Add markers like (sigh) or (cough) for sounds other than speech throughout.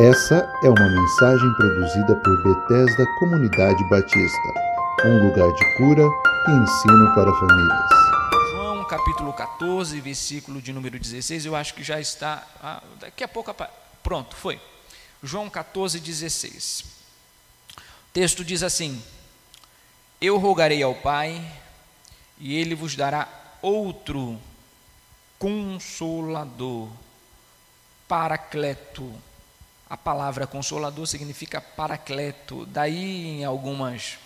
Essa é uma mensagem produzida por Bethesda Comunidade Batista, um lugar de cura e ensino para famílias. João capítulo 14, versículo de número 16, eu acho que já está. Ah, daqui a pouco. Pronto, foi. João 14, 16. O texto diz assim: Eu rogarei ao Pai, e ele vos dará outro consolador, paracleto a palavra consolador significa paracleto. Daí em algumas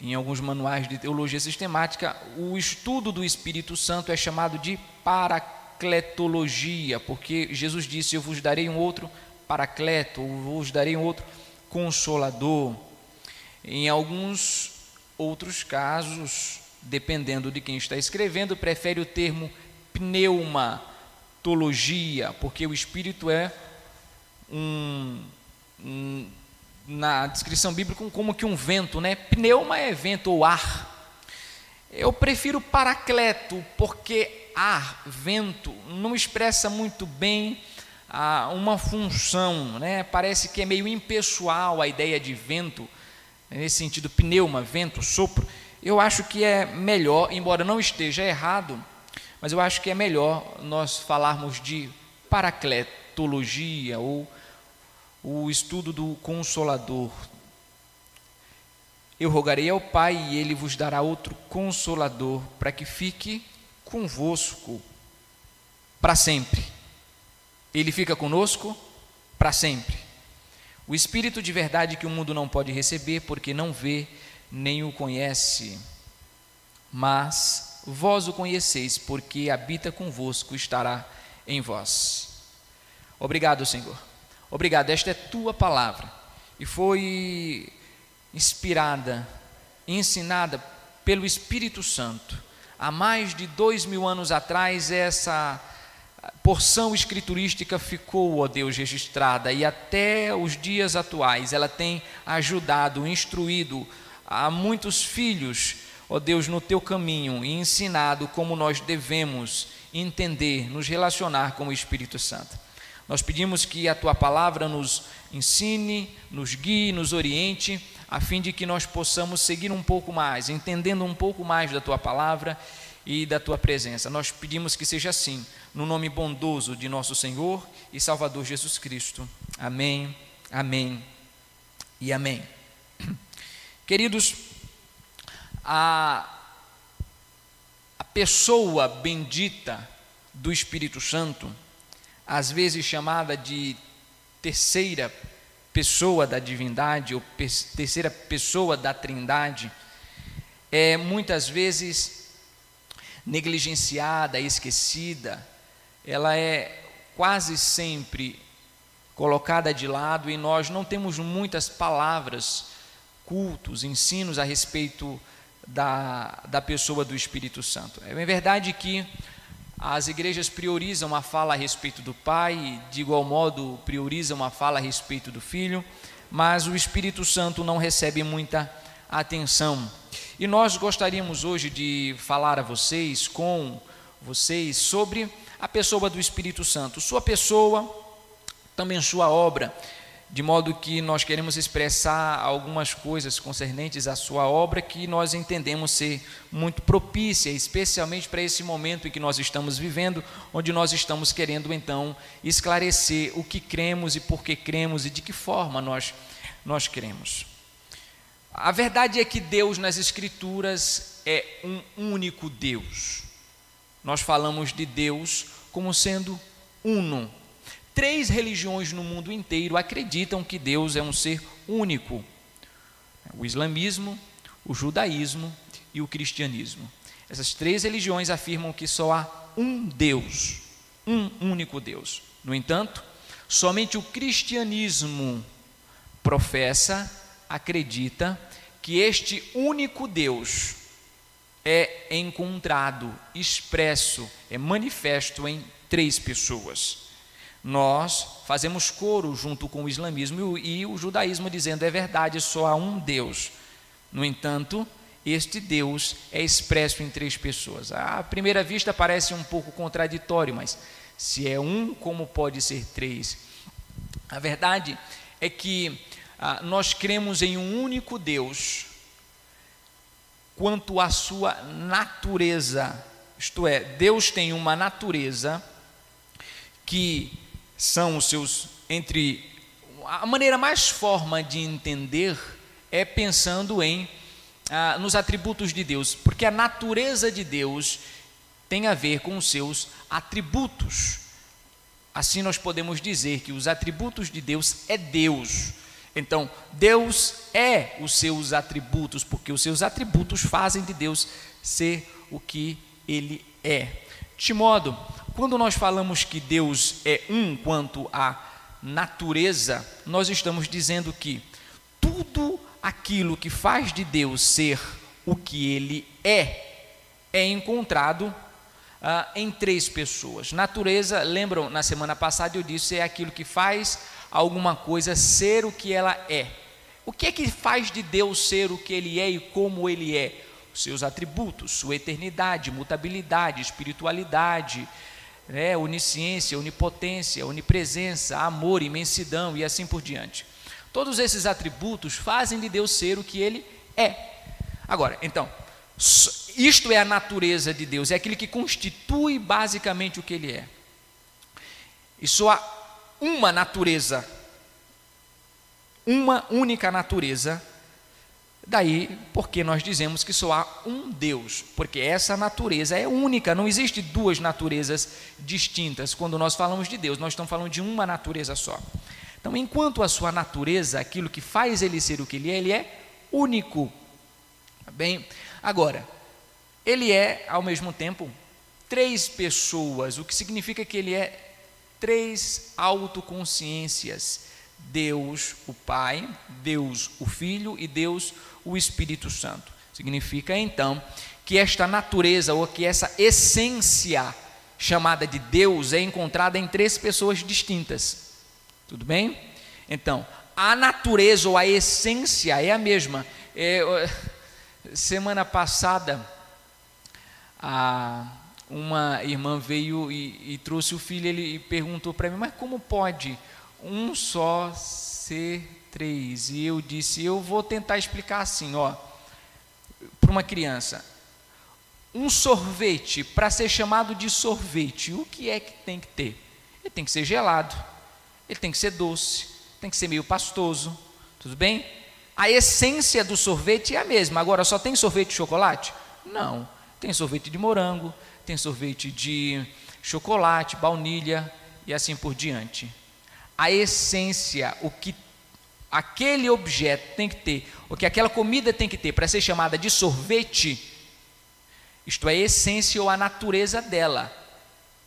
em alguns manuais de teologia sistemática, o estudo do Espírito Santo é chamado de paracletologia, porque Jesus disse: "Eu vos darei um outro paracleto, eu vos darei um outro consolador". Em alguns outros casos, dependendo de quem está escrevendo, prefere o termo pneumatologia, porque o Espírito é um, um, na descrição bíblica como que um vento, né? Pneuma é vento ou ar. Eu prefiro paracleto, porque ar, vento, não expressa muito bem ah, uma função, né? Parece que é meio impessoal a ideia de vento, nesse sentido, pneuma, vento, sopro. Eu acho que é melhor, embora não esteja errado, mas eu acho que é melhor nós falarmos de paracletologia ou o estudo do Consolador. Eu rogarei ao Pai e ele vos dará outro Consolador, para que fique convosco para sempre. Ele fica conosco para sempre. O Espírito de verdade que o mundo não pode receber, porque não vê nem o conhece. Mas vós o conheceis, porque habita convosco, estará em vós. Obrigado, Senhor Obrigado, esta é tua palavra e foi inspirada, ensinada pelo Espírito Santo. Há mais de dois mil anos atrás, essa porção escriturística ficou, ó Deus, registrada e até os dias atuais ela tem ajudado, instruído a muitos filhos, ó Deus, no teu caminho e ensinado como nós devemos entender, nos relacionar com o Espírito Santo. Nós pedimos que a tua palavra nos ensine, nos guie, nos oriente, a fim de que nós possamos seguir um pouco mais, entendendo um pouco mais da tua palavra e da tua presença. Nós pedimos que seja assim, no nome bondoso de nosso Senhor e Salvador Jesus Cristo. Amém, amém e amém. (clears throat) Queridos, a, a pessoa bendita do Espírito Santo, às vezes chamada de terceira pessoa da divindade ou terceira pessoa da trindade, é muitas vezes negligenciada, esquecida, ela é quase sempre colocada de lado e nós não temos muitas palavras, cultos, ensinos a respeito da, da pessoa do Espírito Santo. É verdade que as igrejas priorizam a fala a respeito do Pai, de igual modo priorizam a fala a respeito do Filho, mas o Espírito Santo não recebe muita atenção. E nós gostaríamos hoje de falar a vocês, com vocês, sobre a pessoa do Espírito Santo, sua pessoa, também sua obra de modo que nós queremos expressar algumas coisas concernentes à sua obra que nós entendemos ser muito propícia, especialmente para esse momento em que nós estamos vivendo, onde nós estamos querendo então esclarecer o que cremos e por que cremos e de que forma nós nós cremos. A verdade é que Deus nas escrituras é um único Deus. Nós falamos de Deus como sendo uno, três religiões no mundo inteiro acreditam que Deus é um ser único: o islamismo, o judaísmo e o cristianismo. Essas três religiões afirmam que só há um Deus, um único Deus. No entanto, somente o cristianismo professa, acredita que este único Deus é encontrado, expresso, é manifesto em três pessoas nós fazemos coro junto com o islamismo e o judaísmo dizendo é verdade, só há um Deus. No entanto, este Deus é expresso em três pessoas. À primeira vista parece um pouco contraditório, mas se é um, como pode ser três? A verdade é que ah, nós cremos em um único Deus quanto à sua natureza. Isto é, Deus tem uma natureza que são os seus entre a maneira mais forma de entender é pensando em ah, nos atributos de Deus, porque a natureza de Deus tem a ver com os seus atributos. Assim nós podemos dizer que os atributos de Deus é Deus. Então, Deus é os seus atributos, porque os seus atributos fazem de Deus ser o que ele é. De modo, quando nós falamos que Deus é um quanto à natureza, nós estamos dizendo que tudo aquilo que faz de Deus ser o que ele é, é encontrado ah, em três pessoas. Natureza, lembram, na semana passada eu disse, é aquilo que faz alguma coisa ser o que ela é. O que é que faz de Deus ser o que ele é e como ele é? Seus atributos, sua eternidade, mutabilidade, espiritualidade, né, onisciência, onipotência, onipresença, amor, imensidão e assim por diante. Todos esses atributos fazem de Deus ser o que ele é. Agora, então, isto é a natureza de Deus, é aquilo que constitui basicamente o que ele é. E só há uma natureza, uma única natureza Daí, porque nós dizemos que só há um Deus, porque essa natureza é única, não existe duas naturezas distintas. Quando nós falamos de Deus, nós estamos falando de uma natureza só. Então, enquanto a sua natureza, aquilo que faz ele ser o que ele é, ele é único. Tá bem? Agora, ele é, ao mesmo tempo, três pessoas, o que significa que ele é três autoconsciências: Deus, o Pai, Deus, o Filho e Deus, o Espírito Santo. Significa então que esta natureza ou que essa essência chamada de Deus é encontrada em três pessoas distintas. Tudo bem? Então, a natureza ou a essência é a mesma. É, semana passada, a, uma irmã veio e, e trouxe o filho ele, e perguntou para mim: Mas como pode um só ser três. E eu disse: Eu vou tentar explicar assim, ó, para uma criança. Um sorvete, para ser chamado de sorvete, o que é que tem que ter? Ele tem que ser gelado, ele tem que ser doce, tem que ser meio pastoso, tudo bem? A essência do sorvete é a mesma. Agora, só tem sorvete de chocolate? Não. Tem sorvete de morango, tem sorvete de chocolate, baunilha e assim por diante. A essência, o que aquele objeto tem que ter, o que aquela comida tem que ter para ser chamada de sorvete, isto é, a essência ou a natureza dela.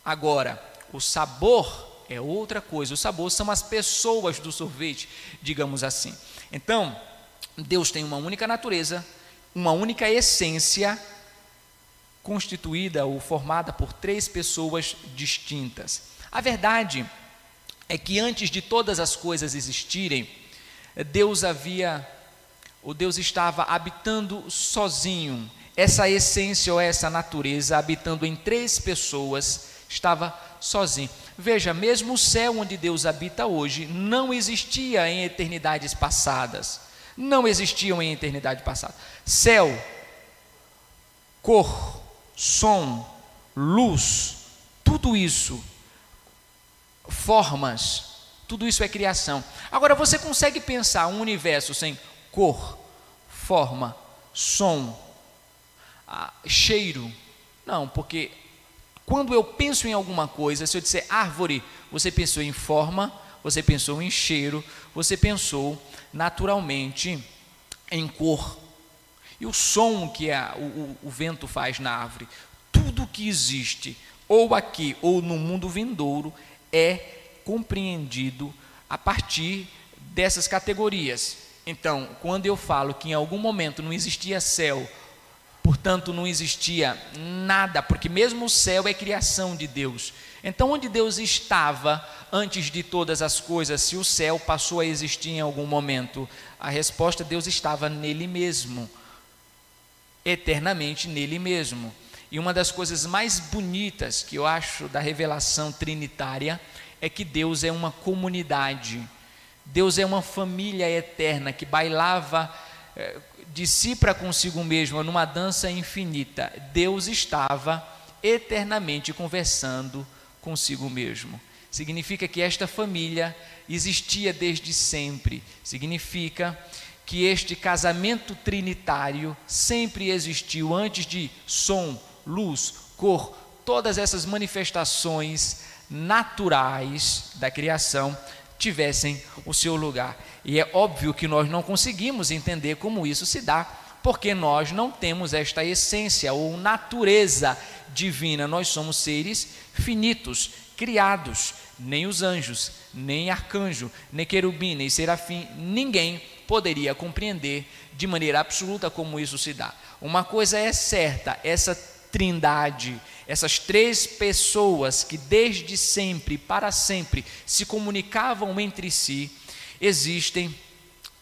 Agora, o sabor é outra coisa. O sabor são as pessoas do sorvete, digamos assim. Então, Deus tem uma única natureza, uma única essência, constituída ou formada por três pessoas distintas. A verdade é que antes de todas as coisas existirem, Deus havia, o Deus estava habitando sozinho. Essa essência ou essa natureza, habitando em três pessoas, estava sozinho. Veja, mesmo o céu onde Deus habita hoje não existia em eternidades passadas. Não existiam em eternidade passada. Céu, cor, som, luz, tudo isso, formas, tudo isso é criação. Agora, você consegue pensar um universo sem cor, forma, som, cheiro? Não, porque quando eu penso em alguma coisa, se eu disser árvore, você pensou em forma, você pensou em cheiro, você pensou naturalmente em cor. E o som que a, o, o vento faz na árvore, tudo que existe, ou aqui ou no mundo vindouro, é compreendido a partir dessas categorias. Então, quando eu falo que em algum momento não existia céu, portanto não existia nada, porque mesmo o céu é criação de Deus. Então, onde Deus estava antes de todas as coisas, se o céu passou a existir em algum momento? A resposta: Deus estava nele mesmo, eternamente nele mesmo. E uma das coisas mais bonitas que eu acho da revelação trinitária é que Deus é uma comunidade. Deus é uma família eterna que bailava eh, de si para consigo mesmo numa dança infinita. Deus estava eternamente conversando consigo mesmo. Significa que esta família existia desde sempre. Significa que este casamento trinitário sempre existiu antes de som, luz, cor, todas essas manifestações naturais da criação tivessem o seu lugar. E é óbvio que nós não conseguimos entender como isso se dá, porque nós não temos esta essência ou natureza divina. Nós somos seres finitos, criados. Nem os anjos, nem arcanjo, nem querubim, nem serafim, ninguém poderia compreender de maneira absoluta como isso se dá. Uma coisa é certa, essa trindade, essas três pessoas que desde sempre, para sempre, se comunicavam entre si, existem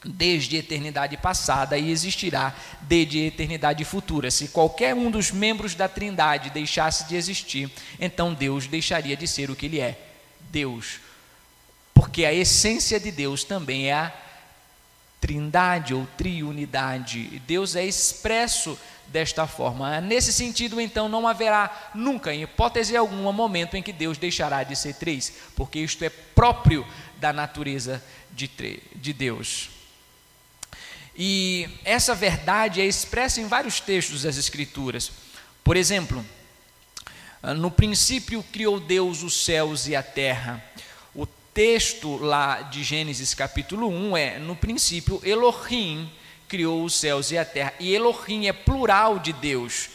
desde a eternidade passada e existirá desde a eternidade futura. Se qualquer um dos membros da Trindade deixasse de existir, então Deus deixaria de ser o que ele é, Deus. Porque a essência de Deus também é a trindade ou triunidade. Deus é expresso desta forma. Nesse sentido, então, não haverá nunca, em hipótese alguma, momento em que Deus deixará de ser três, porque isto é próprio da natureza de, de Deus. E essa verdade é expressa em vários textos das Escrituras. Por exemplo, no princípio criou Deus os céus e a terra texto lá de Gênesis capítulo 1 é: no princípio, Elohim criou os céus e a terra. E Elohim é plural de Deus.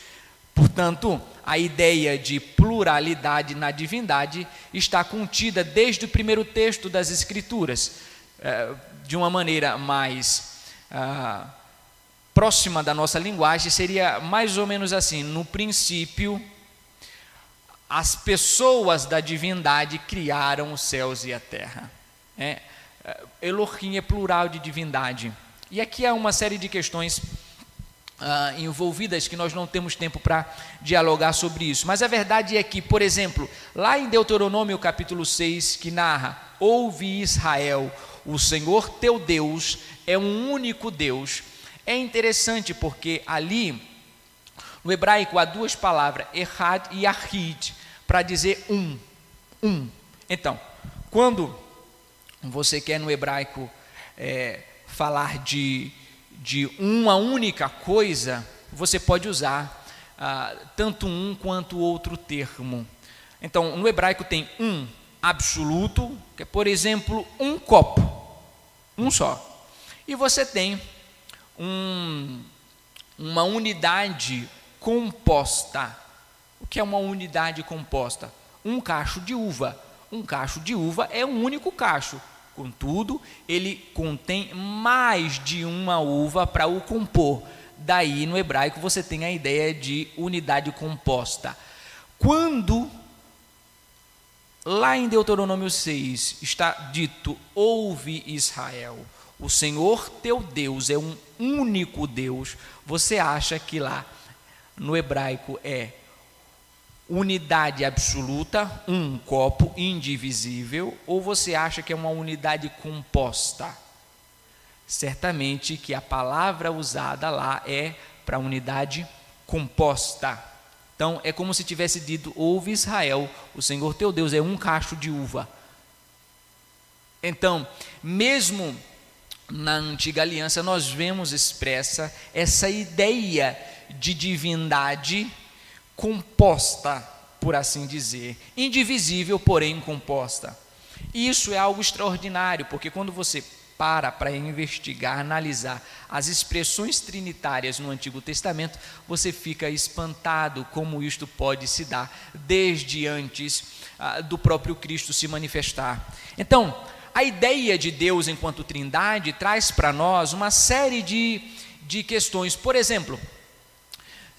Portanto, a ideia de pluralidade na divindade está contida desde o primeiro texto das Escrituras, é, de uma maneira mais ah, próxima da nossa linguagem, seria mais ou menos assim: no princípio, as pessoas da divindade criaram os céus e a terra. É, Elohim é plural de divindade. E aqui há uma série de questões ah, envolvidas que nós não temos tempo para dialogar sobre isso. Mas a verdade é que, por exemplo, lá em Deuteronômio capítulo 6, que narra: Ouve Israel, o Senhor teu Deus é um único Deus. É interessante porque ali no hebraico há duas palavras, errad e ahid, para dizer um. Um. Então, quando você quer no hebraico é, falar de, de uma única coisa, você pode usar ah, tanto um quanto outro termo. Então, no hebraico tem um absoluto, que é, por exemplo, um copo, um só. E você tem um, uma unidade composta. O que é uma unidade composta? Um cacho de uva. Um cacho de uva é um único cacho. Contudo, ele contém mais de uma uva para o compor. Daí, no hebraico, você tem a ideia de unidade composta. Quando, lá em Deuteronômio 6, está dito: Ouve Israel, o Senhor teu Deus é um único Deus, você acha que lá no hebraico é unidade absoluta, um copo indivisível, ou você acha que é uma unidade composta? Certamente que a palavra usada lá é para unidade composta. Então é como se tivesse dito: Ouve Israel, o Senhor teu Deus é um cacho de uva. Então, mesmo na antiga aliança, nós vemos expressa essa ideia de divindade composta, por assim dizer, indivisível, porém composta. Isso é algo extraordinário, porque quando você para para investigar, analisar as expressões trinitárias no Antigo Testamento, você fica espantado como isto pode se dar desde antes ah, do próprio Cristo se manifestar. Então, a ideia de Deus enquanto Trindade traz para nós uma série de, de questões. Por exemplo,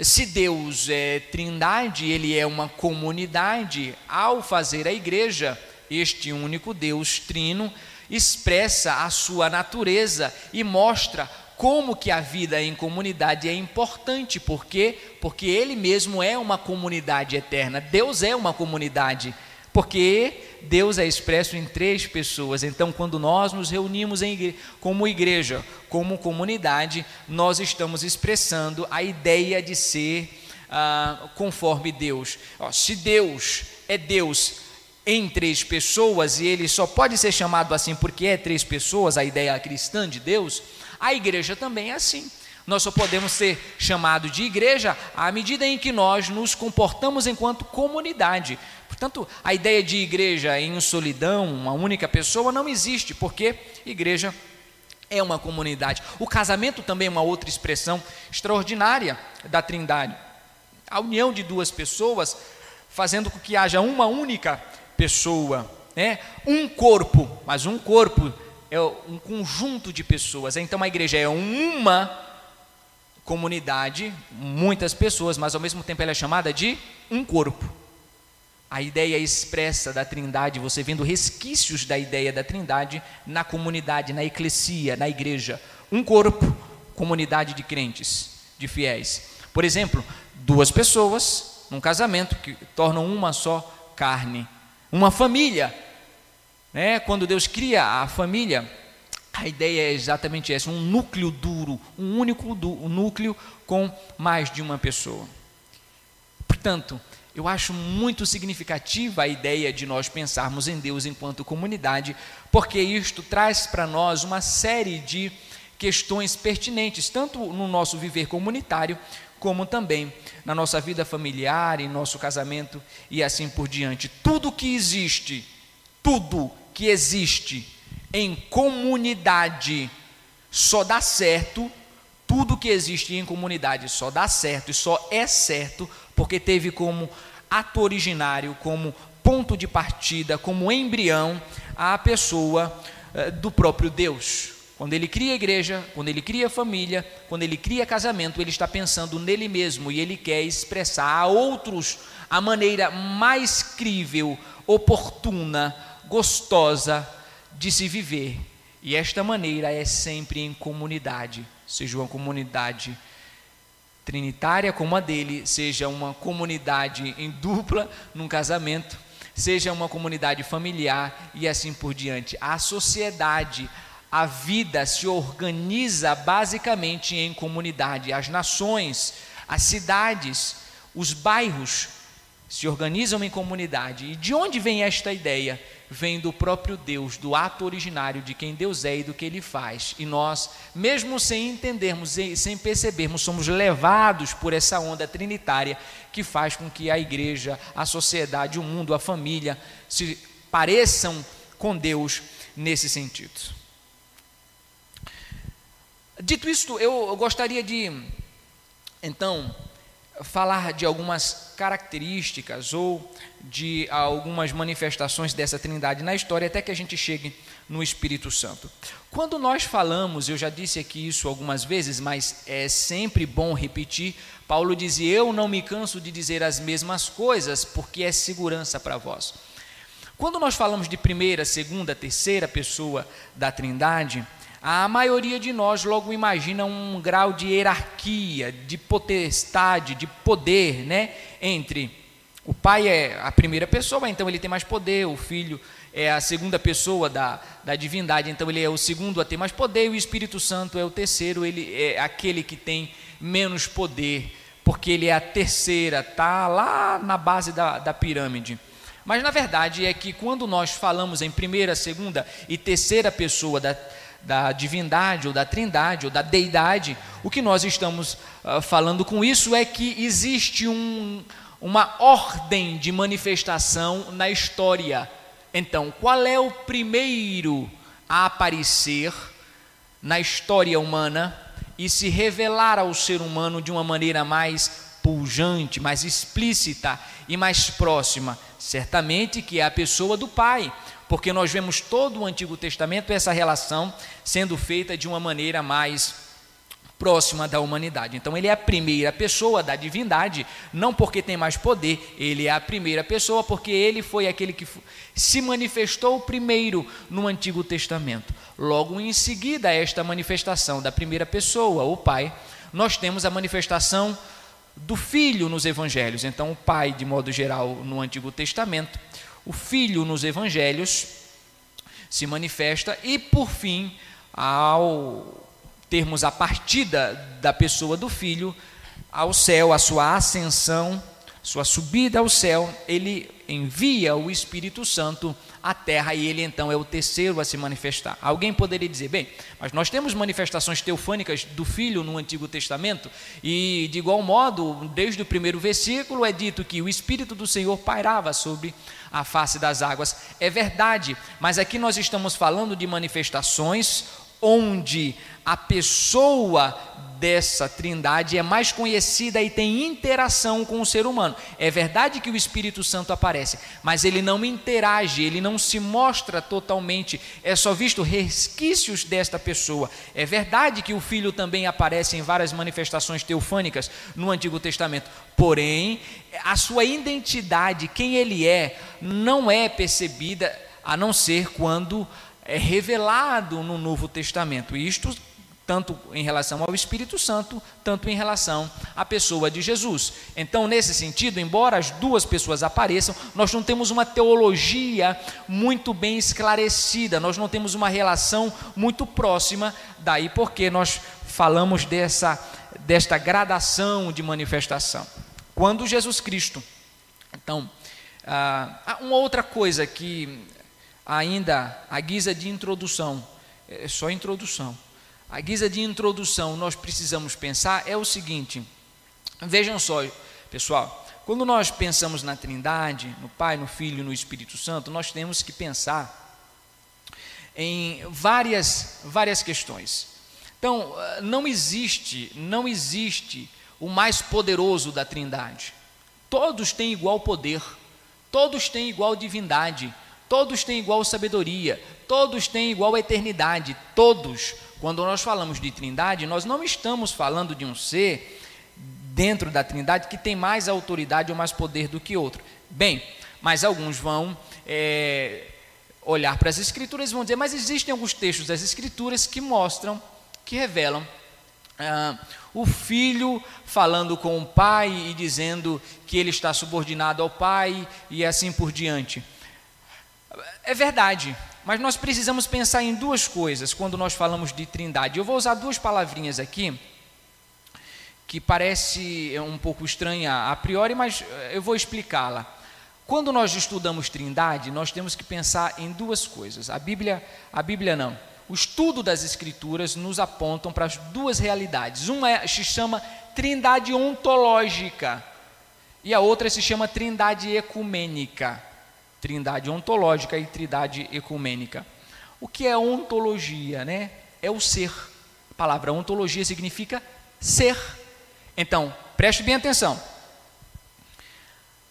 se Deus é trindade, ele é uma comunidade, ao fazer a igreja, este único Deus trino expressa a sua natureza e mostra como que a vida em comunidade é importante, por quê? Porque ele mesmo é uma comunidade eterna. Deus é uma comunidade, porque Deus é expresso em três pessoas. Então, quando nós nos reunimos em, como igreja, como comunidade, nós estamos expressando a ideia de ser ah, conforme Deus. Ó, se Deus é Deus em três pessoas e ele só pode ser chamado assim porque é três pessoas, a ideia cristã de Deus a igreja também é assim. Nós só podemos ser chamados de igreja à medida em que nós nos comportamos enquanto comunidade. Portanto, a ideia de igreja em solidão, uma única pessoa, não existe, porque igreja é uma comunidade. O casamento também é uma outra expressão extraordinária da Trindade. A união de duas pessoas fazendo com que haja uma única pessoa, né? um corpo, mas um corpo é um conjunto de pessoas. Então a igreja é uma comunidade, muitas pessoas, mas ao mesmo tempo ela é chamada de um corpo. A ideia expressa da Trindade, você vendo resquícios da ideia da Trindade na comunidade, na eclesia, na igreja. Um corpo, comunidade de crentes, de fiéis. Por exemplo, duas pessoas num casamento que tornam uma só carne. Uma família né? Quando Deus cria a família, a ideia é exatamente essa: um núcleo duro, um único um núcleo com mais de uma pessoa. Portanto, eu acho muito significativa a ideia de nós pensarmos em Deus enquanto comunidade, porque isto traz para nós uma série de questões pertinentes, tanto no nosso viver comunitário, como também na nossa vida familiar, em nosso casamento e assim por diante. Tudo que existe, tudo que existe em comunidade só dá certo, tudo que existe em comunidade só dá certo e só é certo porque teve como ato originário, como ponto de partida, como embrião, a pessoa eh, do próprio Deus. Quando ele cria a igreja, quando ele cria a família, quando ele cria casamento, ele está pensando nele mesmo e ele quer expressar a outros a maneira mais crível, oportuna, gostosa de se viver. E esta maneira é sempre em comunidade, seja uma comunidade trinitária como a dele, seja uma comunidade em dupla num casamento, seja uma comunidade familiar e assim por diante. A sociedade, a vida se organiza basicamente em comunidade. As nações, as cidades, os bairros se organizam em comunidade. E de onde vem esta ideia? Vem do próprio Deus, do ato originário de quem Deus é e do que ele faz. E nós, mesmo sem entendermos e sem percebermos, somos levados por essa onda trinitária que faz com que a igreja, a sociedade, o mundo, a família se pareçam com Deus nesse sentido. Dito isto, eu gostaria de então falar de algumas características ou de algumas manifestações dessa Trindade na história até que a gente chegue no Espírito Santo. Quando nós falamos, eu já disse aqui isso algumas vezes, mas é sempre bom repetir. Paulo dizia: Eu não me canso de dizer as mesmas coisas, porque é segurança para vós. Quando nós falamos de primeira, segunda, terceira pessoa da Trindade, a maioria de nós logo imagina um grau de hierarquia, de potestade, de poder, né? Entre o pai é a primeira pessoa, então ele tem mais poder, o filho é a segunda pessoa da, da divindade, então ele é o segundo a ter mais poder, e o Espírito Santo é o terceiro, ele é aquele que tem menos poder, porque ele é a terceira, tá lá na base da, da pirâmide. Mas na verdade é que quando nós falamos em primeira, segunda e terceira pessoa da, da divindade ou da trindade ou da deidade, o que nós estamos uh, falando com isso é que existe um, uma ordem de manifestação na história. Então, qual é o primeiro a aparecer na história humana e se revelar ao ser humano de uma maneira mais pujante, mais explícita e mais próxima? Certamente que é a pessoa do Pai porque nós vemos todo o Antigo Testamento essa relação sendo feita de uma maneira mais próxima da humanidade. Então ele é a primeira pessoa da divindade, não porque tem mais poder, ele é a primeira pessoa porque ele foi aquele que se manifestou primeiro no Antigo Testamento. Logo em seguida a esta manifestação da primeira pessoa, o Pai, nós temos a manifestação do Filho nos Evangelhos. Então, o Pai, de modo geral, no Antigo Testamento, o Filho nos Evangelhos se manifesta e, por fim, ao termos a partida da pessoa do Filho ao céu, a sua ascensão, sua subida ao céu, ele envia o Espírito Santo à terra e ele então é o terceiro a se manifestar. Alguém poderia dizer, bem, mas nós temos manifestações teofânicas do Filho no Antigo Testamento e de igual modo, desde o primeiro versículo é dito que o Espírito do Senhor pairava sobre a face das águas. É verdade, mas aqui nós estamos falando de manifestações onde a pessoa dessa trindade é mais conhecida e tem interação com o ser humano. É verdade que o Espírito Santo aparece, mas ele não interage, ele não se mostra totalmente, é só visto resquícios desta pessoa. É verdade que o Filho também aparece em várias manifestações teofânicas no Antigo Testamento, porém, a sua identidade, quem ele é, não é percebida a não ser quando é revelado no Novo Testamento. Isto tanto em relação ao Espírito Santo, tanto em relação à pessoa de Jesus. Então, nesse sentido, embora as duas pessoas apareçam, nós não temos uma teologia muito bem esclarecida, nós não temos uma relação muito próxima, daí porque nós falamos dessa desta gradação de manifestação. Quando Jesus Cristo. Então, ah, uma outra coisa que ainda a guisa de introdução, é só introdução a guisa de introdução, nós precisamos pensar é o seguinte: vejam só, pessoal, quando nós pensamos na Trindade, no Pai, no Filho e no Espírito Santo, nós temos que pensar em várias, várias questões. Então, não existe, não existe o mais poderoso da Trindade. Todos têm igual poder, todos têm igual divindade, todos têm igual sabedoria, todos têm igual eternidade, todos quando nós falamos de trindade, nós não estamos falando de um ser dentro da trindade que tem mais autoridade ou mais poder do que outro. Bem, mas alguns vão é, olhar para as escrituras e vão dizer, mas existem alguns textos das escrituras que mostram, que revelam ah, o filho falando com o pai e dizendo que ele está subordinado ao pai e assim por diante. É verdade, mas nós precisamos pensar em duas coisas quando nós falamos de trindade. Eu vou usar duas palavrinhas aqui, que parece um pouco estranha a priori, mas eh, eu vou explicá-la. Quando nós estudamos trindade, nós temos que pensar em duas coisas. A Bíblia, a Bíblia não. O estudo das escrituras nos apontam para as duas realidades. Uma é, se chama trindade ontológica e a outra se chama trindade ecumênica trindade ontológica e trindade ecumênica. O que é ontologia? Né? É o ser. A palavra ontologia significa ser. Então, preste bem atenção.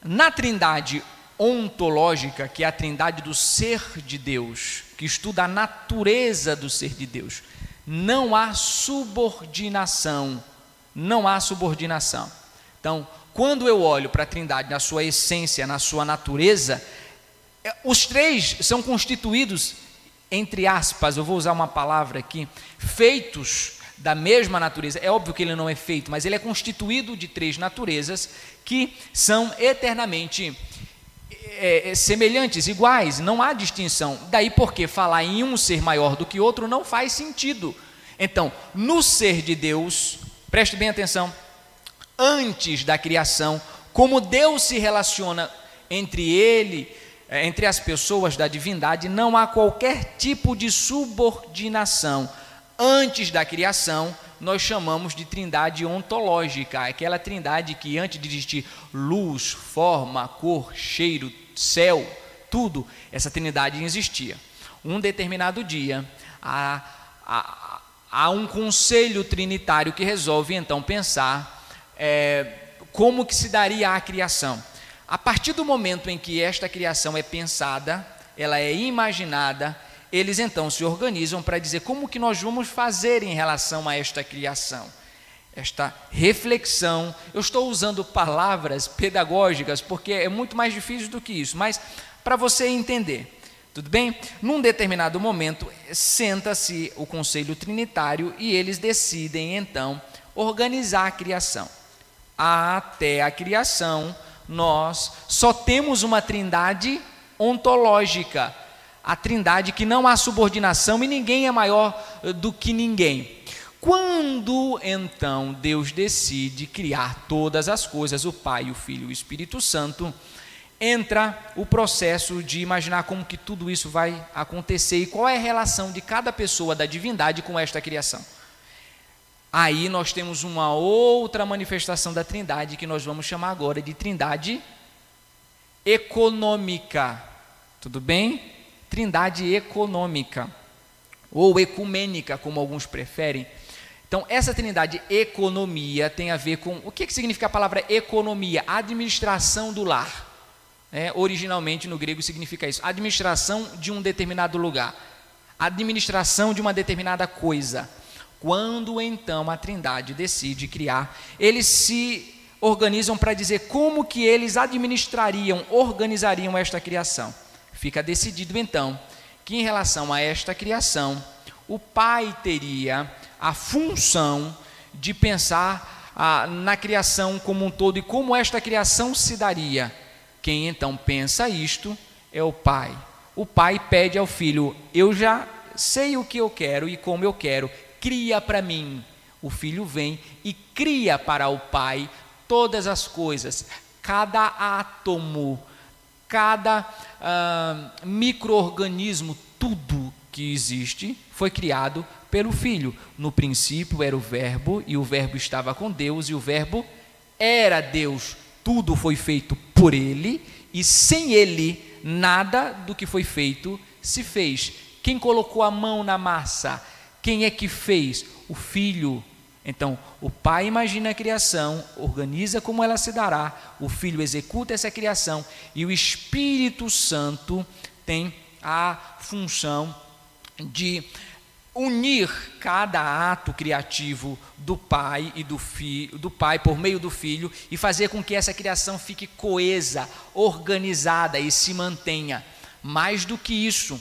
Na trindade ontológica, que é a trindade do ser de Deus, que estuda a natureza do ser de Deus, não há subordinação. Não há subordinação. Então, quando eu olho para a trindade na sua essência, na sua natureza, os três são constituídos, entre aspas, eu vou usar uma palavra aqui, feitos da mesma natureza. É óbvio que ele não é feito, mas ele é constituído de três naturezas que são eternamente é, é, semelhantes, iguais, não há distinção. Daí porque falar em um ser maior do que outro não faz sentido. Então, no ser de Deus, preste bem atenção, antes da criação, como Deus se relaciona entre ele é, entre as pessoas da divindade não há qualquer tipo de subordinação. Antes da criação, nós chamamos de trindade ontológica, aquela trindade que antes de existir luz, forma, cor, cheiro, céu, tudo, essa trindade existia. Um determinado dia, há, há, há um conselho trinitário que resolve então pensar é, como que se daria a criação. A partir do momento em que esta criação é pensada, ela é imaginada, eles então se organizam para dizer como que nós vamos fazer em relação a esta criação. Esta reflexão, eu estou usando palavras pedagógicas porque é muito mais difícil do que isso, mas para você entender, Tudo bem? Num determinado momento, senta-se o conselho trinitário e eles decidem então organizar a criação. Até a criação, nós só temos uma trindade ontológica, a trindade que não há subordinação e ninguém é maior do que ninguém. Quando então Deus decide criar todas as coisas, o Pai, o Filho e o Espírito Santo, entra o processo de imaginar como que tudo isso vai acontecer e qual é a relação de cada pessoa da divindade com esta criação. Aí nós temos uma outra manifestação da Trindade que nós vamos chamar agora de Trindade econômica. Tudo bem? Trindade econômica ou ecumênica, como alguns preferem. Então, essa trindade economia tem a ver com o que, que significa a palavra economia? Administração do lar. É, originalmente no grego significa isso: administração de um determinado lugar, administração de uma determinada coisa. Quando então a Trindade decide criar, eles se organizam para dizer como que eles administrariam, organizariam esta criação. Fica decidido então que em relação a esta criação, o Pai teria a função de pensar ah, na criação como um todo e como esta criação se daria quem então pensa isto é o pai. O pai pede ao filho: Eu já sei o que eu quero e como eu quero, cria para mim. O filho vem e cria para o pai todas as coisas, cada átomo, cada uh, microorganismo, tudo que existe foi criado pelo Filho. No princípio era o Verbo, e o Verbo estava com Deus, e o Verbo era Deus tudo foi feito por ele e sem ele nada do que foi feito se fez. Quem colocou a mão na massa? Quem é que fez? O filho. Então, o pai imagina a criação, organiza como ela se dará, o filho executa essa criação e o Espírito Santo tem a função de unir cada ato criativo do pai e do filho, do pai por meio do filho e fazer com que essa criação fique coesa, organizada e se mantenha. Mais do que isso,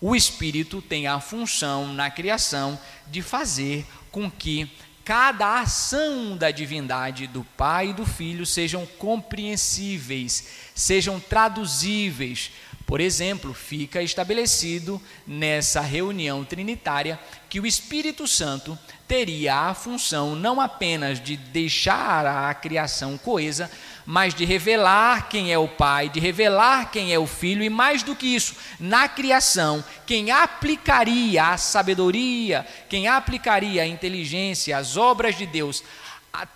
o espírito tem a função na criação de fazer com que cada ação da divindade do Pai e do Filho sejam compreensíveis, sejam traduzíveis, por exemplo, fica estabelecido nessa reunião trinitária que o Espírito Santo teria a função não apenas de deixar a criação coesa, mas de revelar quem é o Pai, de revelar quem é o Filho, e mais do que isso, na criação, quem aplicaria a sabedoria, quem aplicaria a inteligência, as obras de Deus,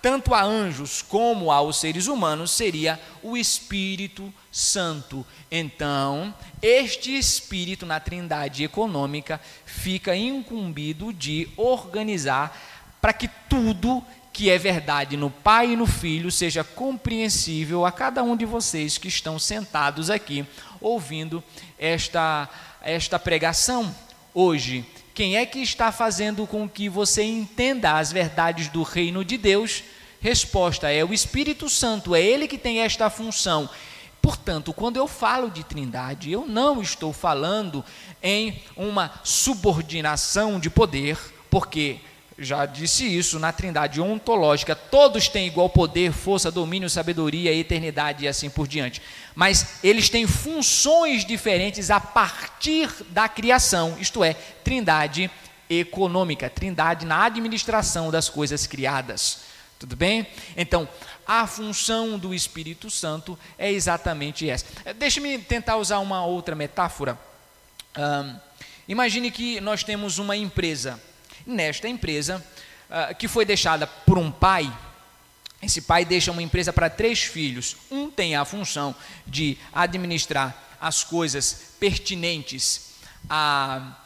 tanto a anjos como aos seres humanos, seria o Espírito Santo. Então, este Espírito na Trindade econômica fica incumbido de organizar para que tudo que é verdade no Pai e no Filho seja compreensível a cada um de vocês que estão sentados aqui ouvindo esta, esta pregação hoje. Quem é que está fazendo com que você entenda as verdades do reino de Deus? Resposta é o Espírito Santo, é ele que tem esta função. Portanto, quando eu falo de trindade, eu não estou falando em uma subordinação de poder, porque já disse isso na trindade ontológica, todos têm igual poder, força, domínio, sabedoria, eternidade e assim por diante. Mas eles têm funções diferentes a partir da criação, isto é, trindade econômica, trindade na administração das coisas criadas. Tudo bem? Então, a função do Espírito Santo é exatamente essa. Deixe-me tentar usar uma outra metáfora. Imagine que nós temos uma empresa nesta empresa, uh, que foi deixada por um pai. Esse pai deixa uma empresa para três filhos. Um tem a função de administrar as coisas pertinentes a,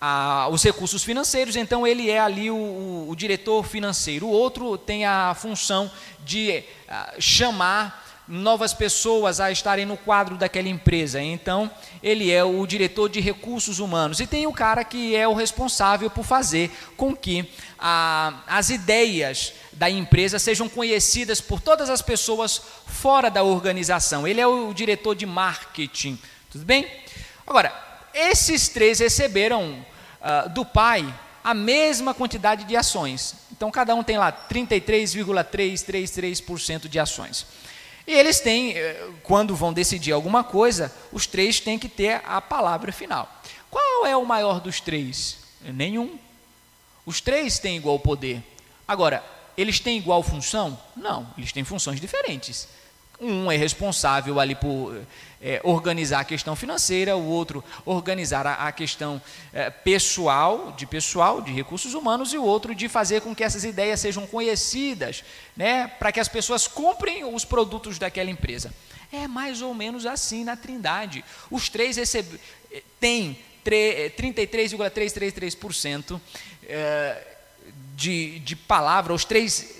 a, os recursos financeiros, então ele é ali o, o, o, diretor financeiro. O outro tem a função de uh, chamar novas pessoas a estarem no quadro daquela empresa. Então, ele é o diretor de recursos humanos. E tem o cara que é o responsável por fazer com que a, as ideias da empresa sejam conhecidas por todas as pessoas fora da organização. Ele é o diretor de marketing. Tudo bem? Agora, esses três receberam uh, do pai a mesma quantidade de ações. Então cada um tem lá 33,333% de ações. E eles têm, eh, quando vão decidir alguma coisa, os três têm que ter a palavra final. Qual é o maior dos três? Nenhum. Os três têm igual poder. Agora, eles têm igual função? Não, eles têm funções diferentes. Um é responsável ali por é, organizar a questão financeira, o outro organizar a, a questão é, pessoal, de pessoal, de recursos humanos, e o outro de fazer com que essas ideias sejam conhecidas, né, para que as pessoas comprem os produtos daquela empresa. É mais ou menos assim na Trindade. Os três têm 33,333% é, de, de palavra, os três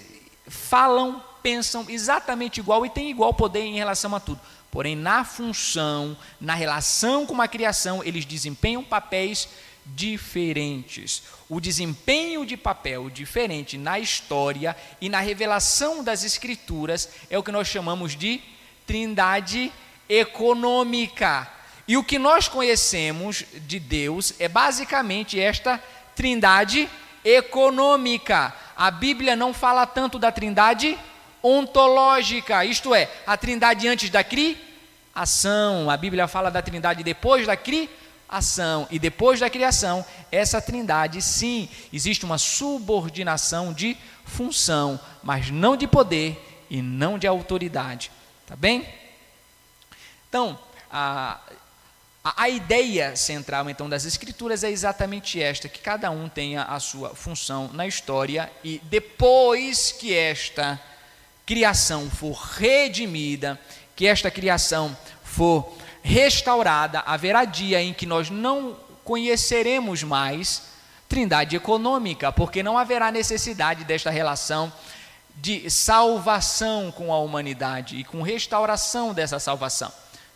falam pensam exatamente igual e têm igual poder em relação a tudo. Porém, na função, na relação com a criação, eles desempenham papéis diferentes. O desempenho de papel diferente na história e na revelação das Escrituras é o que nós chamamos de trindade econômica. E o que nós conhecemos de Deus é basicamente esta trindade econômica. A Bíblia não fala tanto da trindade econômica ontológica, isto é, a trindade antes da criação. A Bíblia fala da trindade depois da criação e depois da criação, essa trindade, sim, existe uma subordinação de função, mas não de poder e não de autoridade. Tá bem? Então, a, a, ideia central então das escrituras é exatamente esta, que cada um tenha a sua função na história e depois que esta criação for redimida, que esta criação for restaurada, haverá dia em que nós não conheceremos mais trindade econômica, porque não haverá necessidade desta relação de salvação com a humanidade e com restauração dessa salvação.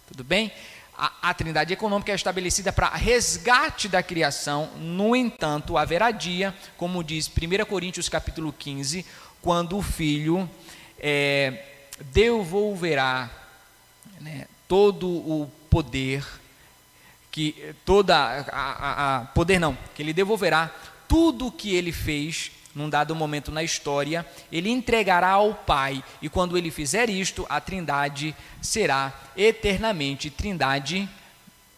Tudo bem? A, a trindade econômica é estabelecida para resgate da criação, no entanto, haverá dia, como diz 1 Coríntios capítulo 15, quando o Filho é, devolverá né, todo o poder que toda a, a, a, poder não, que ele devolverá tudo o que ele fez num dado momento na história, ele entregará ao Pai, e quando ele fizer isto, a Trindade será eternamente Trindade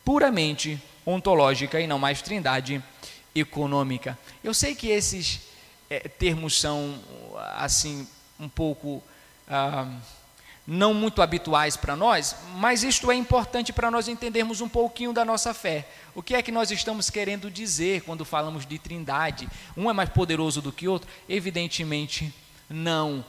puramente ontológica e não mais Trindade econômica. Eu sei que esses é, termos são assim um pouco ah, não muito habituais para nós, mas isto é importante para nós entendermos um pouquinho da nossa fé. O que é que nós estamos querendo dizer quando falamos de trindade? Um é mais poderoso do que o outro? Evidentemente, não.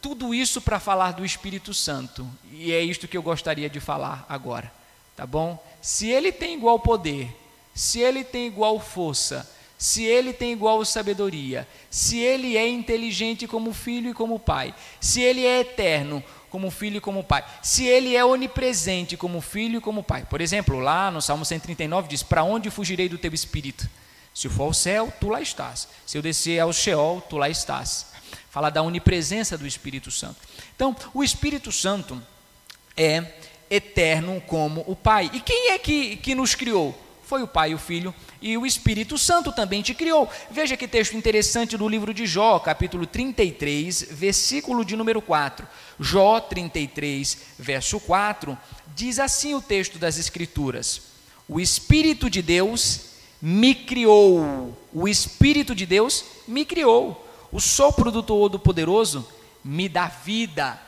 Tudo isso para falar do Espírito Santo, e é isto que eu gostaria de falar agora, tá bom? Se ele tem igual poder, se ele tem igual força, se ele tem igual sabedoria, se ele é inteligente como filho e como pai, se ele é eterno como filho e como pai, se ele é onipresente como filho e como pai. Por exemplo, lá no Salmo 139 diz: Para onde fugirei do teu espírito? Se eu for ao céu, tu lá estás. Se eu descer ao Sheol, tu lá estás. Fala da onipresença do Espírito Santo. Então, o Espírito Santo é eterno como o Pai. E quem é que, que nos criou? Foi o Pai, o Filho e o Espírito Santo também te criou. Veja que texto interessante do livro de Jó, capítulo 33, versículo de número 4. Jó 33, verso 4, diz assim o texto das Escrituras: O Espírito de Deus me criou. O Espírito de Deus me criou. O sopro do Todo-Poderoso me dá vida.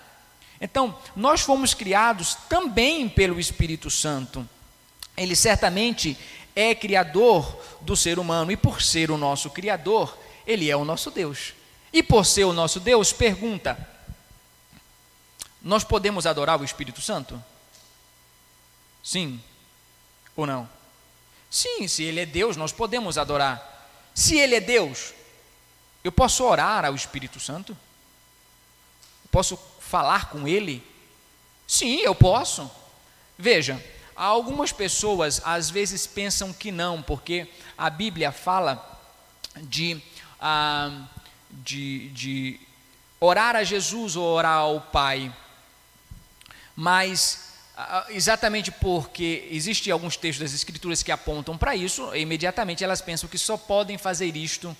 Então, nós fomos criados também pelo Espírito Santo. Ele certamente é criador do ser humano e por ser o nosso criador, ele é o nosso Deus. E por ser o nosso Deus, pergunta: nós podemos adorar o Espírito Santo? Sim ou não? Sim, se ele é Deus, nós podemos adorar. Se ele é Deus, eu posso orar ao Espírito Santo? posso falar com ele? Sim, eu posso. Veja, Algumas pessoas às vezes pensam que não, porque a Bíblia fala de, ah, de, de orar a Jesus ou orar ao Pai. Mas exatamente porque existem alguns textos das Escrituras que apontam para isso, imediatamente elas pensam que só podem fazer isto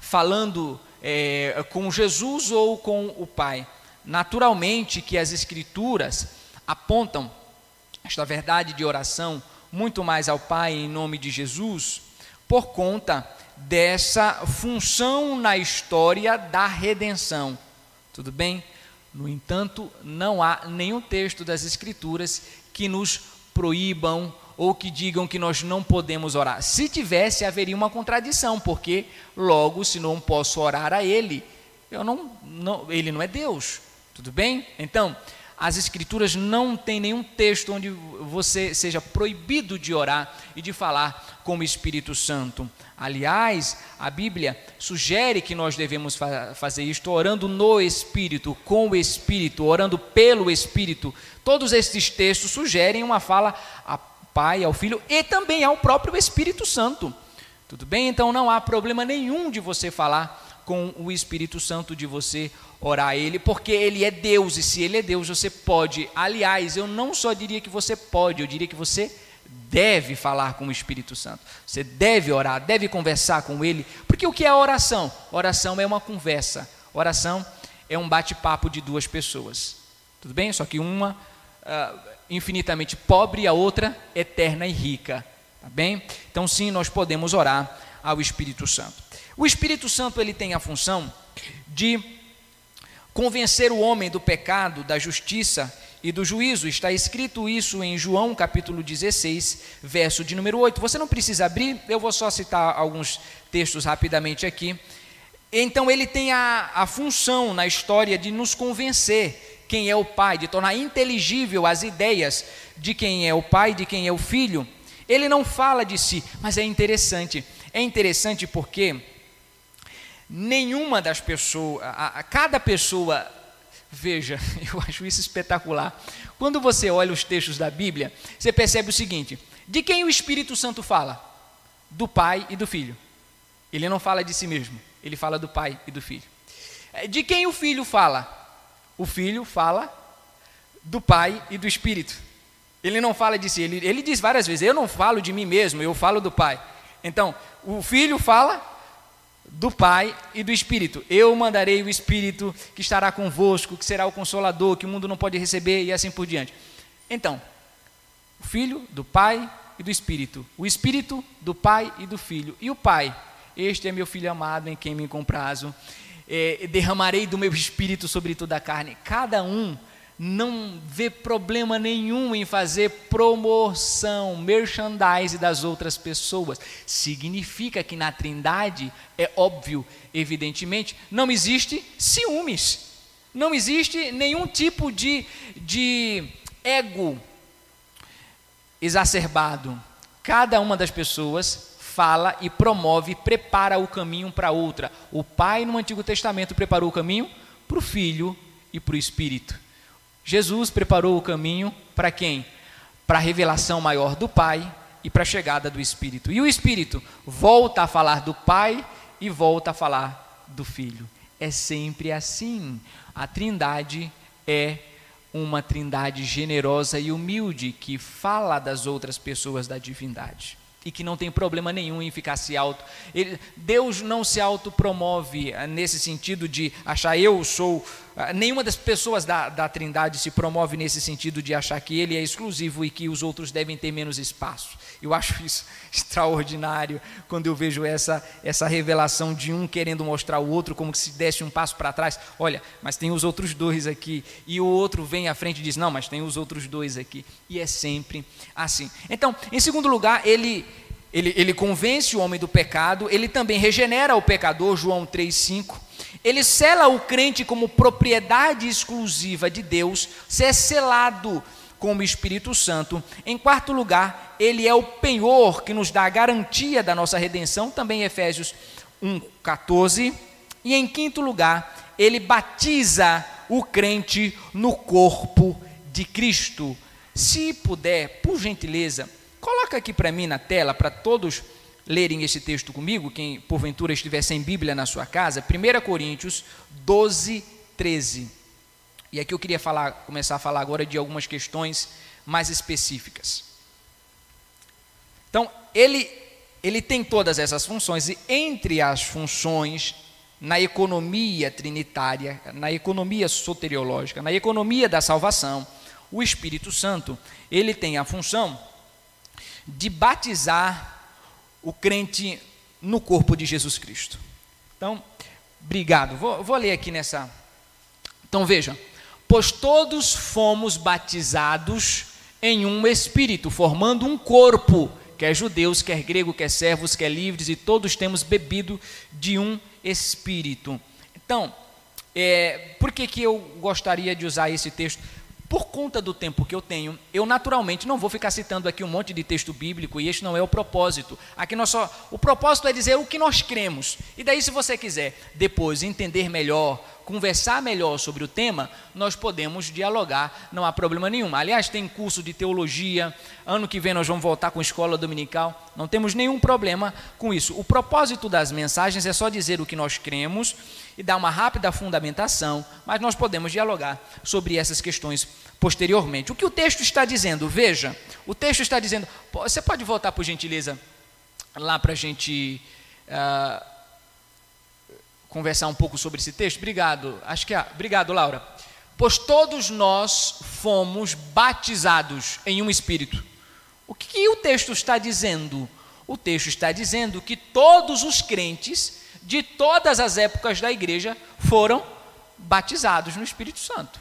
falando é, com Jesus ou com o Pai. Naturalmente que as Escrituras apontam esta verdade de oração muito mais ao Pai em nome de Jesus, por conta dessa função na história da redenção. Tudo bem? No entanto, não há nenhum texto das Escrituras que nos proíbam ou que digam que nós não podemos orar. Se tivesse, haveria uma contradição, porque logo, se não posso orar a Ele, eu não, não Ele não é Deus. Tudo bem? Então, as Escrituras não tem nenhum texto onde você seja proibido de orar e de falar com o Espírito Santo. Aliás, a Bíblia sugere que nós devemos fa fazer isto orando no Espírito, com o Espírito, orando pelo Espírito. Todos esses textos sugerem uma fala ao Pai, ao Filho e também ao próprio Espírito Santo. Tudo bem? Então não há problema nenhum de você falar com o Espírito Santo, de você orar a Ele, porque Ele é Deus, e se Ele é Deus, você pode. Aliás, eu não só diria que você pode, eu diria que você deve falar com o Espírito Santo. Você deve orar, deve conversar com Ele, porque o que é oração? Oração é uma conversa, oração é um bate-papo de duas pessoas. Tudo bem? Só que uma uh, infinitamente pobre e a outra eterna e rica. Tá bem? Então, sim, nós podemos orar ao Espírito Santo. O Espírito Santo ele tem a função de convencer o homem do pecado, da justiça e do juízo. Está escrito isso em João capítulo 16, verso de número 8. Você não precisa abrir, eu vou só citar alguns textos rapidamente aqui. Então ele tem a, a função na história de nos convencer quem é o Pai, de tornar inteligível as ideias de quem é o Pai, de quem é o Filho. Ele não fala de si, mas é interessante. É interessante porque nenhuma das pessoas, a, a, cada pessoa, veja, (laughs) eu acho isso espetacular. Quando você olha os textos da Bíblia, você percebe o seguinte: de quem o Espírito Santo fala? Do Pai e do Filho. Ele não fala de si mesmo, ele fala do Pai e do Filho. É, de quem o Filho fala? O Filho fala do Pai e do Espírito. Ele não fala de si, ele, ele diz várias vezes: Eu não falo de mim mesmo, eu falo do Pai. Então, o Filho fala do Pai e do Espírito. Eu mandarei o Espírito que estará convosco, que será o consolador, que o mundo não pode receber e assim por diante. Então, o Filho do Pai e do Espírito, o Espírito do Pai e do Filho, e o Pai, este é meu filho amado em quem me comprazo, é, derramarei do meu Espírito sobre toda a carne. Cada um não vê problema nenhum em fazer promoção, merchandise das outras pessoas. Significa que na Trindade, é óbvio, evidentemente, não existe ciúmes, não existe nenhum tipo de, de ego exacerbado. Cada uma das pessoas fala e promove, prepara o caminho para outra. O Pai no Antigo Testamento preparou o caminho para o Filho e para o Espírito. Jesus preparou o caminho para quem? Para a revelação maior do Pai e para a chegada do Espírito. E o Espírito volta a falar do Pai e volta a falar do Filho. É sempre assim. A Trindade é uma Trindade generosa e humilde que fala das outras pessoas da divindade e que não tem problema nenhum em ficar se auto. Ele, Deus não se autopromove eh, nesse sentido de achar eu sou. Eh, nenhuma das pessoas da, da Trindade se promove nesse sentido de achar que ele é exclusivo e que os outros devem ter menos espaço. Eu acho isso (laughs) extraordinário quando eu vejo essa, essa revelação de um querendo mostrar o outro como se desse um passo para trás. Olha, mas tem os outros dois aqui. E o outro vem à frente e diz: Não, mas tem os outros dois aqui. E é sempre assim. Então, em segundo lugar, ele ele, ele convence o homem do pecado, ele também regenera o pecador, João 3,5. Ele sela o crente como propriedade exclusiva de Deus, se é selado com o Espírito Santo. Em quarto lugar, ele é o penhor que nos dá a garantia da nossa redenção, também Efésios 1,14. E em quinto lugar, ele batiza o crente no corpo de Cristo. Se puder, por gentileza, Coloca aqui para mim na tela, para todos lerem esse texto comigo, quem porventura estiver sem Bíblia na sua casa, 1 Coríntios 12, 13. E aqui eu queria falar, começar a falar agora de algumas questões mais específicas. Então, ele, ele tem todas essas funções, e entre as funções, na economia trinitária, na economia soteriológica, na economia da salvação, o Espírito Santo, ele tem a função de batizar o crente no corpo de Jesus Cristo. Então, obrigado. Vou, vou ler aqui nessa. Então, veja pois todos fomos batizados em um espírito, formando um corpo, quer judeus, quer grego, quer servos, quer livres, e todos temos bebido de um espírito. Então, é, por que, que eu gostaria de usar esse texto? Por conta do tempo que eu tenho, eu naturalmente não vou ficar citando aqui um monte de texto bíblico e este não é o propósito. Aqui nós só, o propósito é dizer o que nós cremos. E daí, se você quiser depois entender melhor, conversar melhor sobre o tema, nós podemos dialogar, não há problema nenhum. Aliás, tem curso de teologia, ano que vem nós vamos voltar com escola dominical, não temos nenhum problema com isso. O propósito das mensagens é só dizer o que nós cremos e dar uma rápida fundamentação, mas nós podemos dialogar sobre essas questões posteriormente. O que o texto está dizendo? Veja, o texto está dizendo. Você pode voltar, por gentileza, lá para a gente uh, conversar um pouco sobre esse texto? Obrigado. Acho que é. Obrigado, Laura. Pois todos nós fomos batizados em um espírito. O que, que o texto está dizendo? O texto está dizendo que todos os crentes de todas as épocas da igreja foram batizados no Espírito Santo.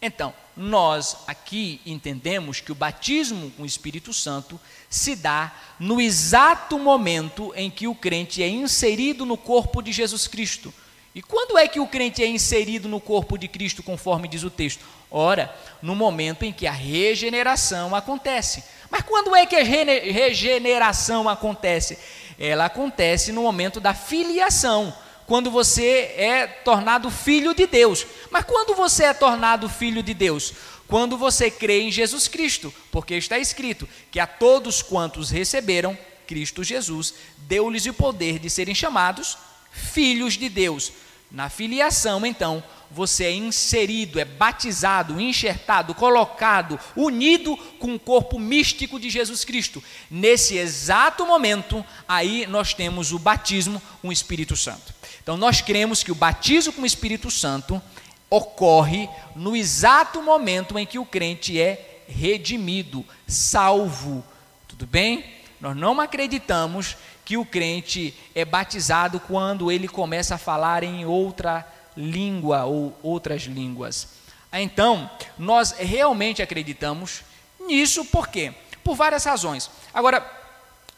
Então, nós aqui entendemos que o batismo com o Espírito Santo se dá no exato momento em que o crente é inserido no corpo de Jesus Cristo. E quando é que o crente é inserido no corpo de Cristo, conforme diz o texto? Ora, no momento em que a regeneração acontece. Mas quando é que a regeneração acontece? Ela acontece no momento da filiação, quando você é tornado filho de Deus. Mas quando você é tornado filho de Deus? Quando você crê em Jesus Cristo, porque está escrito que a todos quantos receberam Cristo Jesus, deu-lhes o poder de serem chamados filhos de Deus. Na filiação, então, você é inserido, é batizado, enxertado, colocado, unido com o corpo místico de Jesus Cristo. Nesse exato momento, aí nós temos o batismo com o Espírito Santo. Então, nós cremos que o batismo com o Espírito Santo ocorre no exato momento em que o crente é redimido, salvo. Tudo bem? Nós não acreditamos que o crente é batizado quando ele começa a falar em outra língua ou outras línguas. Então, nós realmente acreditamos nisso, por quê? Por várias razões. Agora,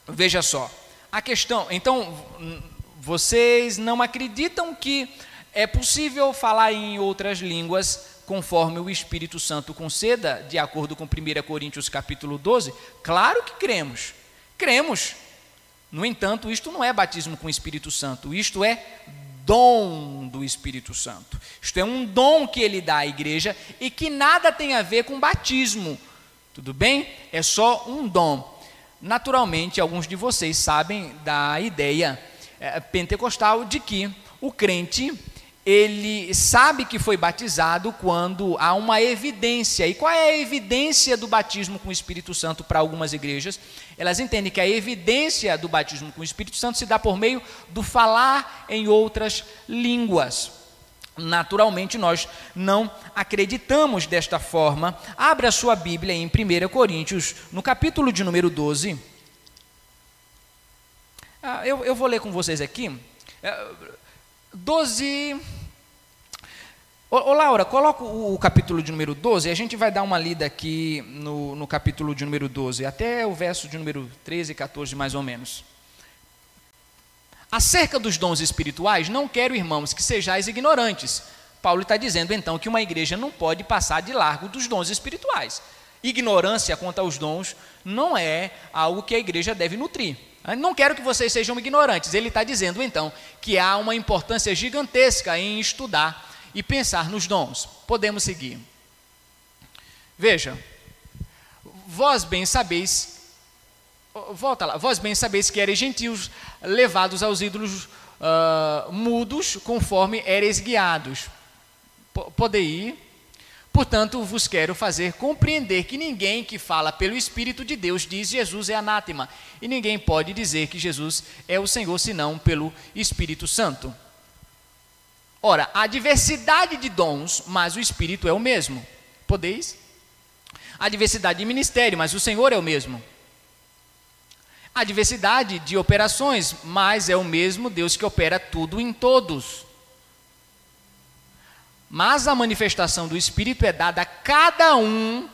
veja só, a questão, então, vocês não acreditam que é possível falar em outras línguas conforme o Espírito Santo conceda, de acordo com 1 Coríntios capítulo 12? Claro que cremos. Cremos. No entanto, isto não é batismo com o Espírito Santo, isto é dom do Espírito Santo. Isto é um dom que ele dá à igreja e que nada tem a ver com batismo. Tudo bem? É só um dom. Naturalmente, alguns de vocês sabem da ideia é, pentecostal de que o crente ele sabe que foi batizado quando há uma evidência. E qual é a evidência do batismo com o Espírito Santo para algumas igrejas? Elas entendem que a evidência do batismo com o Espírito Santo se dá por meio do falar em outras línguas. Naturalmente, nós não acreditamos desta forma. Abra sua Bíblia em 1 Coríntios, no capítulo de número 12. Ah, eu, eu vou ler com vocês aqui. 12. Ô, ô, Laura, coloca o, o, capítulo de número 12, a gente vai dar uma lida aqui no, no capítulo de número 12, até o verso de número 13 e 14, mais ou menos. Acerca dos dons espirituais, não quero, irmãos, que sejais ignorantes. Paulo está dizendo então que uma igreja não pode passar de largo dos dons espirituais. Ignorância quanto aos dons não é algo que a igreja deve nutrir. Não quero que vocês sejam ignorantes. Ele está dizendo então que há uma importância gigantesca em estudar e pensar nos dons. Podemos seguir. Veja, vós bem sabeis, volta lá, vós bem sabeis que eres gentios levados aos ídolos uh, mudos, conforme eres guiados. P ir. Portanto, vos quero fazer compreender que ninguém que fala pelo Espírito de Deus diz Jesus é anátema, e ninguém pode dizer que Jesus é o Senhor senão pelo Espírito Santo. Ora, há diversidade de dons, mas o Espírito é o mesmo. Podeis? Há diversidade de ministério, mas o Senhor é o mesmo. Há diversidade de operações, mas é o mesmo Deus que opera tudo em todos. Mas a manifestação do Espírito é dada a cada um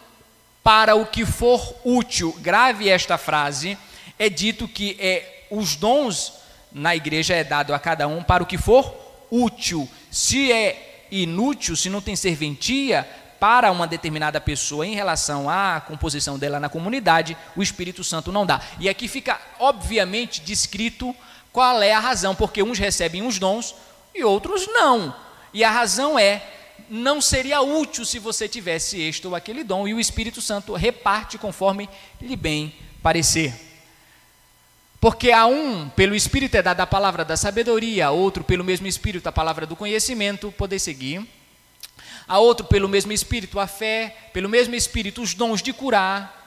para o que for útil. Grave esta frase: é dito que é, os dons na igreja é dado a cada um para o que for útil. Se é inútil, se não tem serventia para uma determinada pessoa em relação à composição dela na comunidade, o Espírito Santo não dá. E aqui fica obviamente descrito qual é a razão, porque uns recebem os dons e outros não. E a razão é: não seria útil se você tivesse este ou aquele dom, e o Espírito Santo reparte conforme lhe bem parecer. Porque a um, pelo Espírito é dada a palavra da sabedoria, a outro, pelo mesmo Espírito, a palavra do conhecimento, poder seguir. A outro, pelo mesmo Espírito, a fé, pelo mesmo Espírito, os dons de curar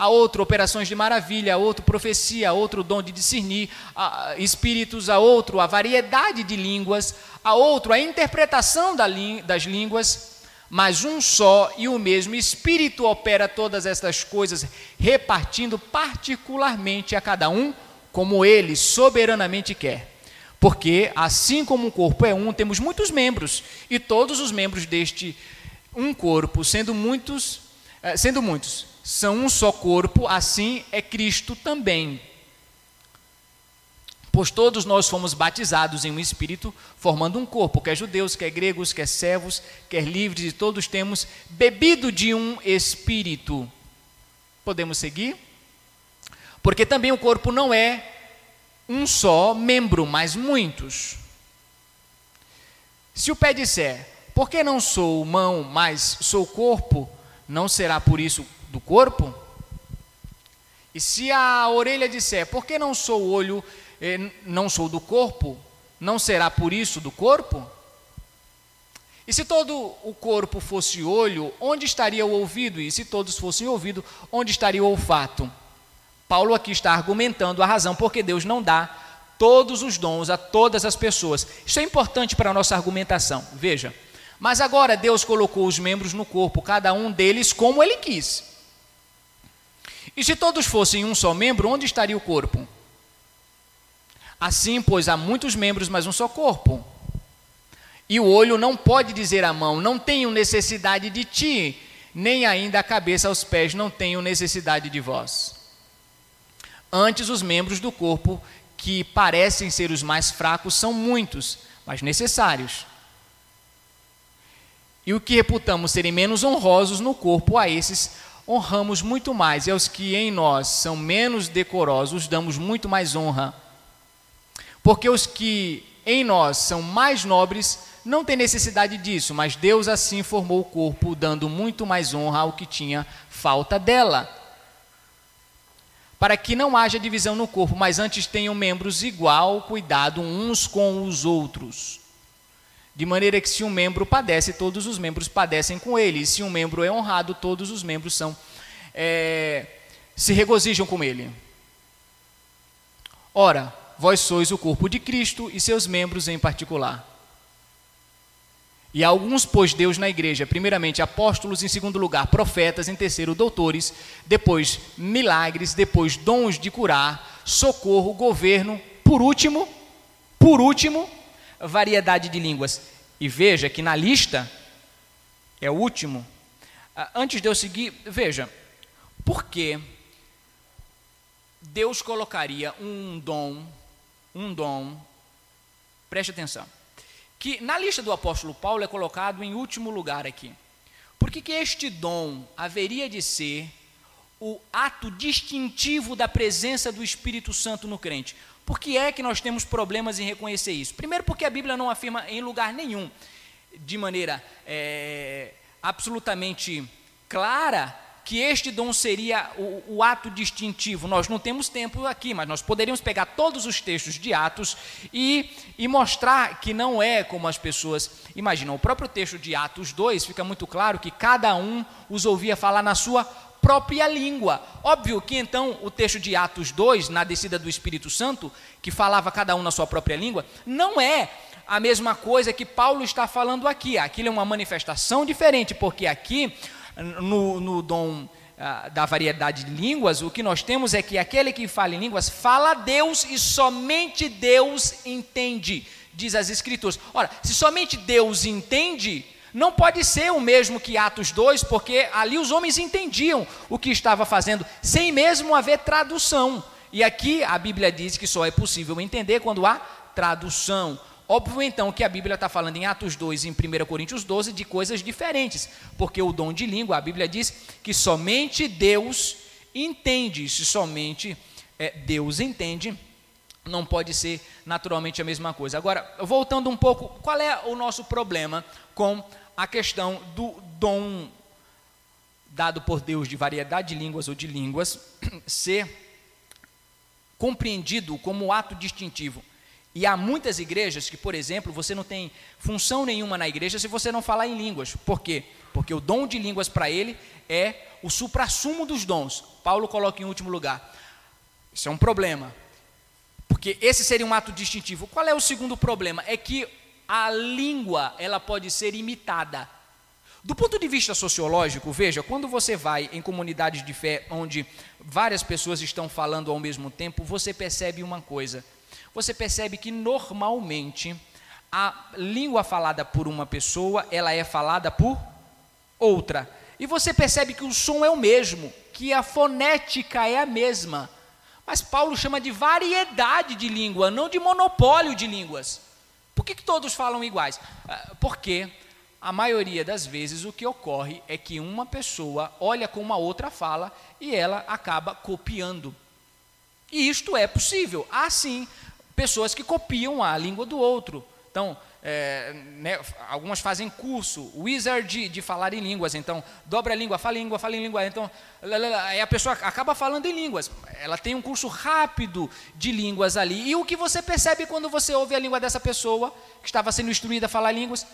a outro operações de maravilha, a outro profecia, a outro dom de discernir a, espíritos, a outro a variedade de línguas, a outro a interpretação da, das línguas, mas um só e o mesmo Espírito opera todas estas coisas, repartindo particularmente a cada um como ele soberanamente quer. Porque, assim como um corpo é um, temos muitos membros, e todos os membros deste um corpo, sendo muitos, eh, sendo muitos, são um só corpo, assim é Cristo também. Pois todos nós fomos batizados em um espírito, formando um corpo, quer judeus, quer gregos, quer servos, quer livres, e todos temos bebido de um espírito. Podemos seguir? Porque também o corpo não é um só membro, mas muitos. Se o pé disser, por que não sou mão, mas sou corpo, não será por isso do corpo? E se a orelha disser, por que não sou olho, eh, não sou do corpo, não será por isso do corpo? E se todo o corpo fosse olho, onde estaria o ouvido? E se todos fossem ouvido, onde estaria o olfato? Paulo aqui está argumentando a razão porque Deus não dá todos os dons a todas as pessoas. Isso é importante para a nossa argumentação. Veja, mas agora Deus colocou os membros no corpo, cada um deles como ele quis. E se todos fossem um só membro, onde estaria o corpo? Assim, pois, há muitos membros, mas um só corpo. E o olho não pode dizer à mão: Não tenho necessidade de ti, nem ainda a cabeça aos pés: Não tenho necessidade de vós. Antes, os membros do corpo, que parecem ser os mais fracos, são muitos, mas necessários. E o que reputamos serem menos honrosos no corpo, a esses honramos muito mais, e aos que em nós são menos decorosos, damos muito mais honra. Porque os que em nós são mais nobres não têm necessidade disso, mas Deus assim formou o corpo, dando muito mais honra ao que tinha falta dela. Para que não haja divisão no corpo, mas antes tenham membros igual cuidado uns com os outros. De maneira que se um membro padece, todos os membros padecem com ele. E se um membro é honrado, todos os membros são é, se regozijam com ele. Ora, vós sois o corpo de Cristo e seus membros em particular. E alguns pôs Deus na igreja, primeiramente apóstolos, em segundo lugar profetas, em terceiro doutores, depois milagres, depois dons de curar, socorro, governo, por último, por último, variedade de línguas. E veja que na lista, é o último. Ah, antes de eu seguir, veja, por que Deus colocaria um dom, um dom, preste atenção, que na lista do apóstolo Paulo é colocado em último lugar aqui. Por que, que este dom haveria de ser o ato distintivo da presença do Espírito Santo no crente? Por que é que nós temos problemas em reconhecer isso? Primeiro, porque a Bíblia não afirma em lugar nenhum, de maneira é, absolutamente clara, que este dom seria o, o, ato distintivo. Nós não temos tempo aqui, mas nós poderíamos pegar todos os textos de Atos e, e mostrar que não é como as pessoas imaginam. O próprio texto de Atos 2 fica muito claro que cada um os ouvia falar na sua própria língua. Óbvio que então o texto de Atos 2, na descida do Espírito Santo, que falava cada um na sua própria língua, não é a mesma coisa que Paulo está falando aqui. Aquilo é uma manifestação diferente, porque aqui, no, no dom ah, da variedade de línguas, o que nós temos é que aquele que fala em línguas fala a Deus e somente Deus entende, diz as Escrituras. Ora, se somente Deus entende, não pode ser o mesmo que Atos 2, porque ali os homens entendiam o que estava fazendo, sem mesmo haver tradução. E aqui a Bíblia diz que só é possível entender quando há tradução. Óbvio então que a Bíblia está falando em Atos 2 e em 1 Coríntios 12 de coisas diferentes, porque o dom de língua, a Bíblia diz que somente Deus entende, se somente é, Deus entende, não pode ser naturalmente a mesma coisa. Agora, voltando um pouco, qual é o nosso problema com a questão do dom dado por Deus de variedade de línguas ou de línguas (clears throat) ser compreendido como ato distintivo. E há muitas igrejas que, por exemplo, você não tem função nenhuma na igreja se você não falar em línguas. Por quê? Porque o dom de línguas para ele é o suprassumo dos dons. Paulo coloca em último lugar. Isso é um problema. Porque esse seria um ato distintivo. Qual é o segundo problema? É que a língua, ela pode ser imitada. Do ponto de vista sociológico, veja, quando você vai em comunidades de fé onde várias pessoas estão falando ao mesmo tempo, você percebe uma coisa. Você percebe que normalmente a língua falada por uma pessoa, ela é falada por outra. E você percebe que o som é o mesmo, que a fonética é a mesma. Mas Paulo chama de variedade de língua, não de monopólio de línguas. Por que, que todos falam iguais? Ah, porque a maioria das vezes o que ocorre é que uma pessoa olha como a outra fala e ela acaba copiando. E isto é possível. Há sim pessoas que copiam a língua do outro. Então, é, né, algumas fazem curso, wizard de, falar em línguas, então dobra a língua, fala em língua, fala em língua, então aí a pessoa acaba falando em línguas. Ela tem um curso rápido de línguas ali. E o que você percebe quando você ouve a língua dessa pessoa que estava sendo instruída a falar línguas?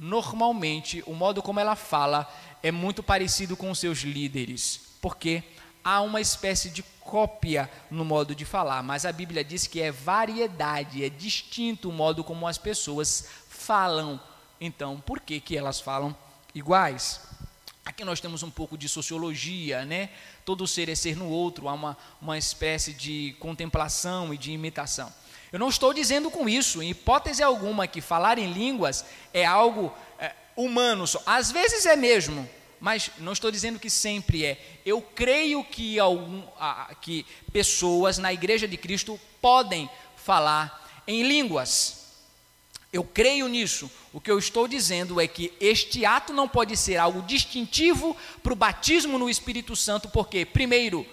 normalmente o modo como ela fala é muito parecido com os seus líderes, porque há uma espécie de cópia no modo de falar, mas a Bíblia diz que é variedade, é distinto o modo como as pessoas falam. Então, por que, que elas falam iguais? Aqui nós temos um pouco de sociologia, né? Todo ser é ser no outro, há uma, uma espécie de contemplação e de imitação. Eu não estou dizendo com isso, em hipótese alguma, que falar em línguas é algo é, humano. Só. Às vezes é mesmo, mas não estou dizendo que sempre é. Eu creio que, algum, que pessoas na Igreja de Cristo podem falar em línguas. Eu creio nisso. O que eu estou dizendo é que este ato não pode ser algo distintivo para o batismo no Espírito Santo, porque, primeiro,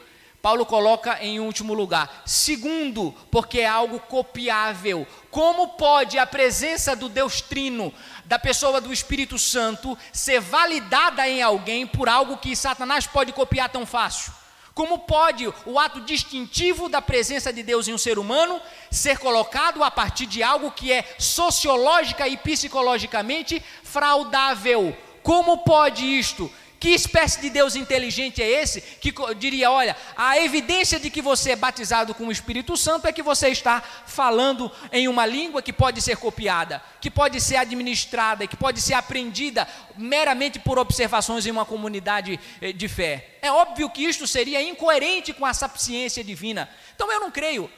Paulo coloca em último lugar. Segundo, porque é algo copiável. Como pode a presença do Deus Trino, da pessoa do Espírito Santo, ser validada em alguém por algo que Satanás pode copiar tão fácil? Como pode o ato distintivo da presença de Deus em um ser humano ser colocado a partir de algo que é sociológica e psicologicamente fraudável? Como pode isto? Que espécie de Deus inteligente é esse que diria: olha, a evidência de que você é batizado com o Espírito Santo é que você está falando em uma língua que pode ser copiada, que pode ser administrada, que pode ser aprendida meramente por observações em uma comunidade eh, de fé. É óbvio que isto seria incoerente com a sapiência divina. Então eu não creio.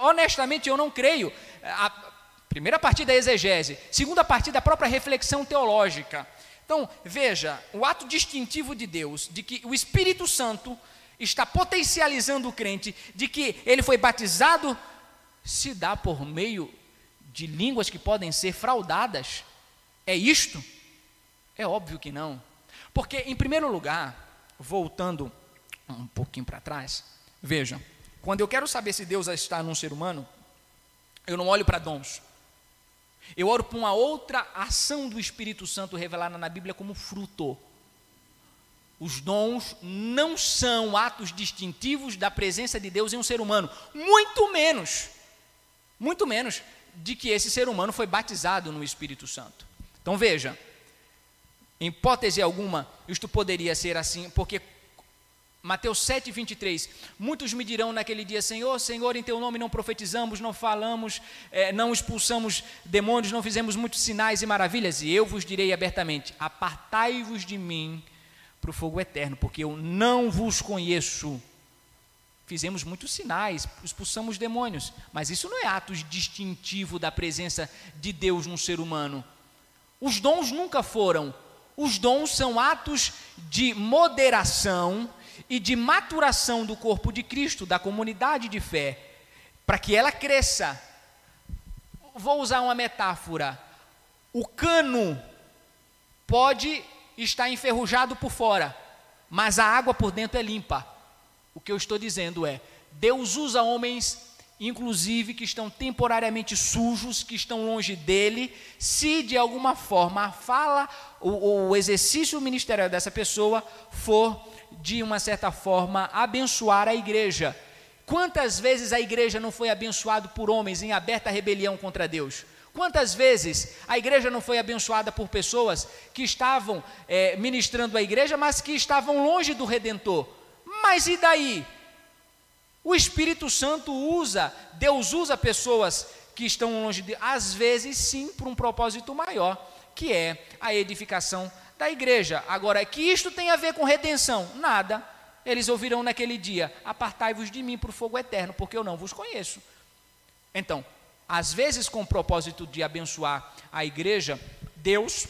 Honestamente, eu não creio. A primeira parte da exegese, segunda parte da própria reflexão teológica. Então, veja, o ato distintivo de Deus, de que o Espírito Santo está potencializando o crente, de que ele foi batizado, se dá por meio de línguas que podem ser fraudadas. É isto? É óbvio que não. Porque, em primeiro lugar, voltando um pouquinho para trás, veja, quando eu quero saber se Deus está num ser humano, eu não olho para dons, eu oro por uma outra ação do Espírito Santo revelada na Bíblia como fruto. Os dons não são atos distintivos da presença de Deus em um ser humano, muito menos, muito menos de que esse ser humano foi batizado no Espírito Santo. Então veja, em hipótese alguma, isto poderia ser assim, porque Mateus 7, 23. Muitos me dirão naquele dia: Senhor, Senhor, em teu nome não profetizamos, não falamos, eh, não expulsamos demônios, não fizemos muitos sinais e maravilhas. E eu vos direi abertamente: Apartai-vos de mim para o fogo eterno, porque eu não vos conheço. Fizemos muitos sinais, expulsamos demônios, mas isso não é ato distintivo da presença de Deus no ser humano. Os dons nunca foram os dons são atos de moderação e de maturação do corpo de Cristo, da comunidade de fé, para que ela cresça. Vou usar uma metáfora. O cano pode estar enferrujado por fora, mas a água por dentro é limpa. O que eu estou dizendo é: Deus usa homens inclusive que estão temporariamente sujos, que estão longe dele, se de alguma forma a fala, o, o exercício ministerial dessa pessoa for, de uma certa forma, abençoar a igreja. Quantas vezes a igreja não foi abençoada por homens em aberta rebelião contra Deus? Quantas vezes a igreja não foi abençoada por pessoas que estavam é, ministrando a igreja, mas que estavam longe do Redentor? Mas e daí? O Espírito Santo usa, Deus usa pessoas que estão longe de, às vezes sim, por um propósito maior, que é a edificação da igreja. Agora, que isto tem a ver com redenção? Nada. Eles ouvirão naquele dia: Apartai-vos de mim para o fogo eterno, porque eu não vos conheço. Então, às vezes, com o propósito de abençoar a igreja, Deus,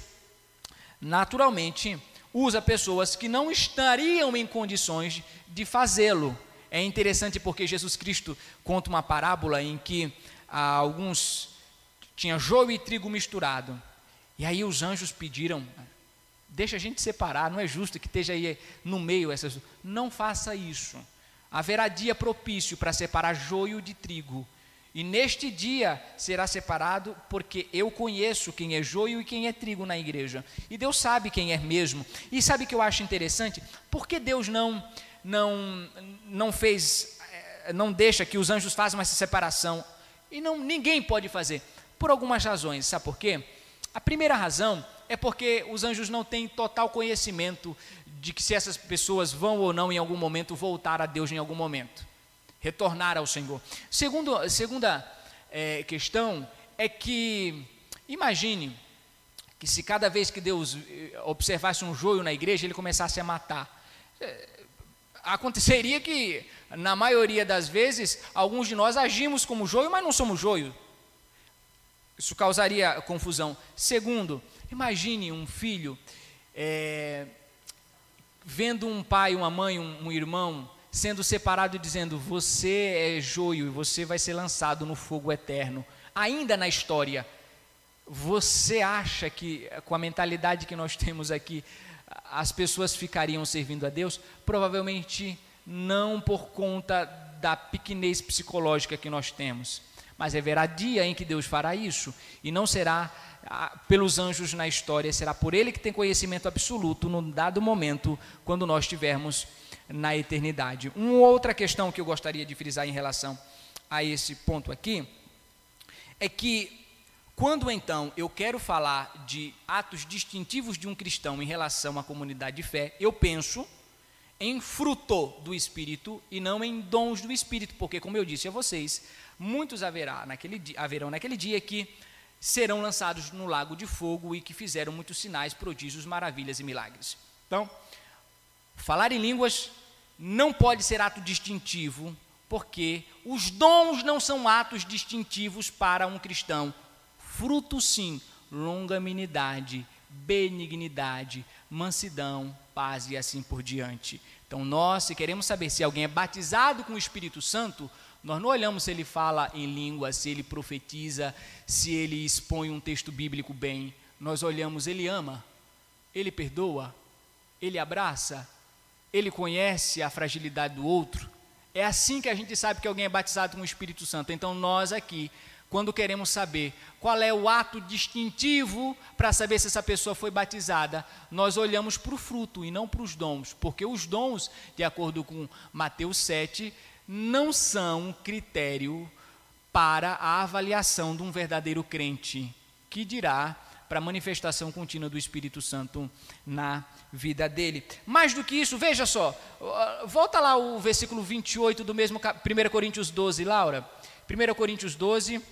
naturalmente, usa pessoas que não estariam em condições de fazê-lo. É interessante porque Jesus Cristo conta uma parábola em que ah, alguns tinha joio e trigo misturado. E aí os anjos pediram: deixa a gente separar, não é justo que esteja aí no meio essas. Não faça isso. Haverá dia propício para separar joio de trigo. E neste dia será separado, porque eu conheço quem é joio e quem é trigo na igreja. E Deus sabe quem é mesmo. E sabe o que eu acho interessante? Por que Deus não não, não fez, eh, não deixa que os anjos façam essa separação. E não, ninguém pode fazer, por algumas razões. Sabe por quê? A primeira razão é porque os anjos não têm total conhecimento de que se essas pessoas vão ou não em algum momento voltar a Deus em algum momento, retornar ao Senhor. Segundo, segunda é, questão é que imagine que se cada vez que Deus eh, observasse um joio na igreja ele começasse a matar aconteceria que, na maioria das vezes, alguns de nós agimos como joio, mas não somos joio. Isso causaria confusão. Segundo, imagine um filho é, vendo um pai, uma mãe, um, um irmão sendo separado e dizendo: Você é joio e você vai ser lançado no fogo eterno. Ainda na história, você acha que, com a mentalidade que nós temos aqui, as pessoas ficariam servindo a Deus? Provavelmente não por conta da pequenez psicológica que nós temos, mas haverá dia em que Deus fará isso, e não será ah, pelos anjos na história, será por Ele que tem conhecimento absoluto num dado momento, quando nós estivermos na eternidade. Uma outra questão que eu gostaria de frisar em relação a esse ponto aqui, é que quando então eu quero falar de atos distintivos de um cristão em relação à comunidade de fé, eu penso em fruto do Espírito e não em dons do Espírito, porque, como eu disse a vocês, muitos haverá naquele dia, haverão naquele dia que serão lançados no lago de fogo e que fizeram muitos sinais, prodígios, maravilhas e milagres. Então, falar em línguas não pode ser ato distintivo, porque os dons não são atos distintivos para um cristão Fruto sim, longanimidade, benignidade, mansidão, paz e assim por diante. Então, nós, se queremos saber se alguém é batizado com o Espírito Santo, nós não olhamos se ele fala em língua, se ele profetiza, se ele expõe um texto bíblico bem. Nós olhamos, ele ama, ele perdoa, ele abraça, ele conhece a fragilidade do outro. É assim que a gente sabe que alguém é batizado com o Espírito Santo. Então, nós aqui quando queremos saber qual é o ato distintivo para saber se essa pessoa foi batizada, nós olhamos para o fruto e não para os dons, porque os dons, de acordo com Mateus 7, não são critério para a avaliação de um verdadeiro crente, que dirá para a manifestação contínua do Espírito Santo na vida dele. Mais do que isso, veja só, volta lá o versículo 28 do mesmo 1 Coríntios 12, Laura. 1 Coríntios 12,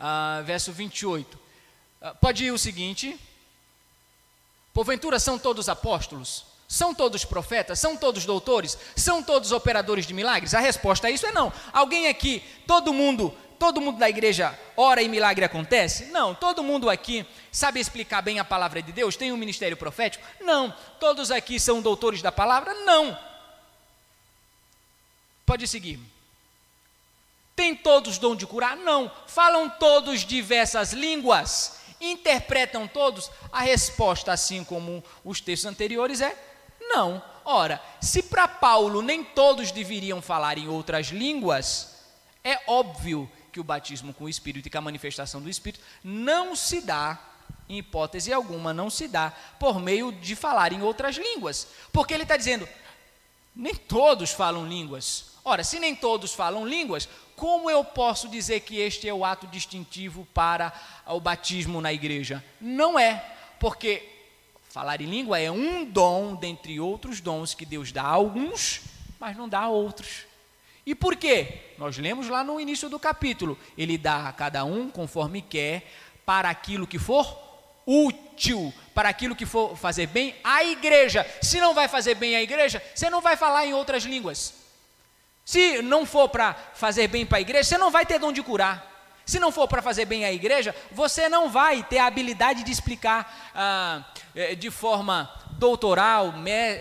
uh, verso 28. Uh, pode ir o seguinte: Porventura são todos apóstolos? São todos profetas? São todos doutores? São todos operadores de milagres? A resposta a isso é não. Alguém aqui, todo mundo todo mundo da igreja ora e milagre acontece? Não. Todo mundo aqui sabe explicar bem a palavra de Deus? Tem um ministério profético? Não. Todos aqui são doutores da palavra? Não. Pode seguir. Tem todos dom de curar? Não. Falam todos diversas línguas? Interpretam todos? A resposta, assim como os textos anteriores, é não. Ora, se para Paulo nem todos deveriam falar em outras línguas, é óbvio que o batismo com o Espírito e que a manifestação do Espírito não se dá, em hipótese alguma, não se dá por meio de falar em outras línguas. Porque ele está dizendo, nem todos falam línguas. Ora, se nem todos falam línguas, como eu posso dizer que este é o ato distintivo para o batismo na igreja? Não é, porque falar em língua é um dom dentre outros dons que Deus dá a alguns, mas não dá a outros. E por quê? Nós lemos lá no início do capítulo. Ele dá a cada um conforme quer, para aquilo que for útil, para aquilo que for fazer bem à igreja. Se não vai fazer bem à igreja, você não vai falar em outras línguas. Se não for para fazer bem para a igreja, você não vai ter dom de curar. Se não for para fazer bem à igreja, você não vai ter a habilidade de explicar ah, eh, de forma doutoral,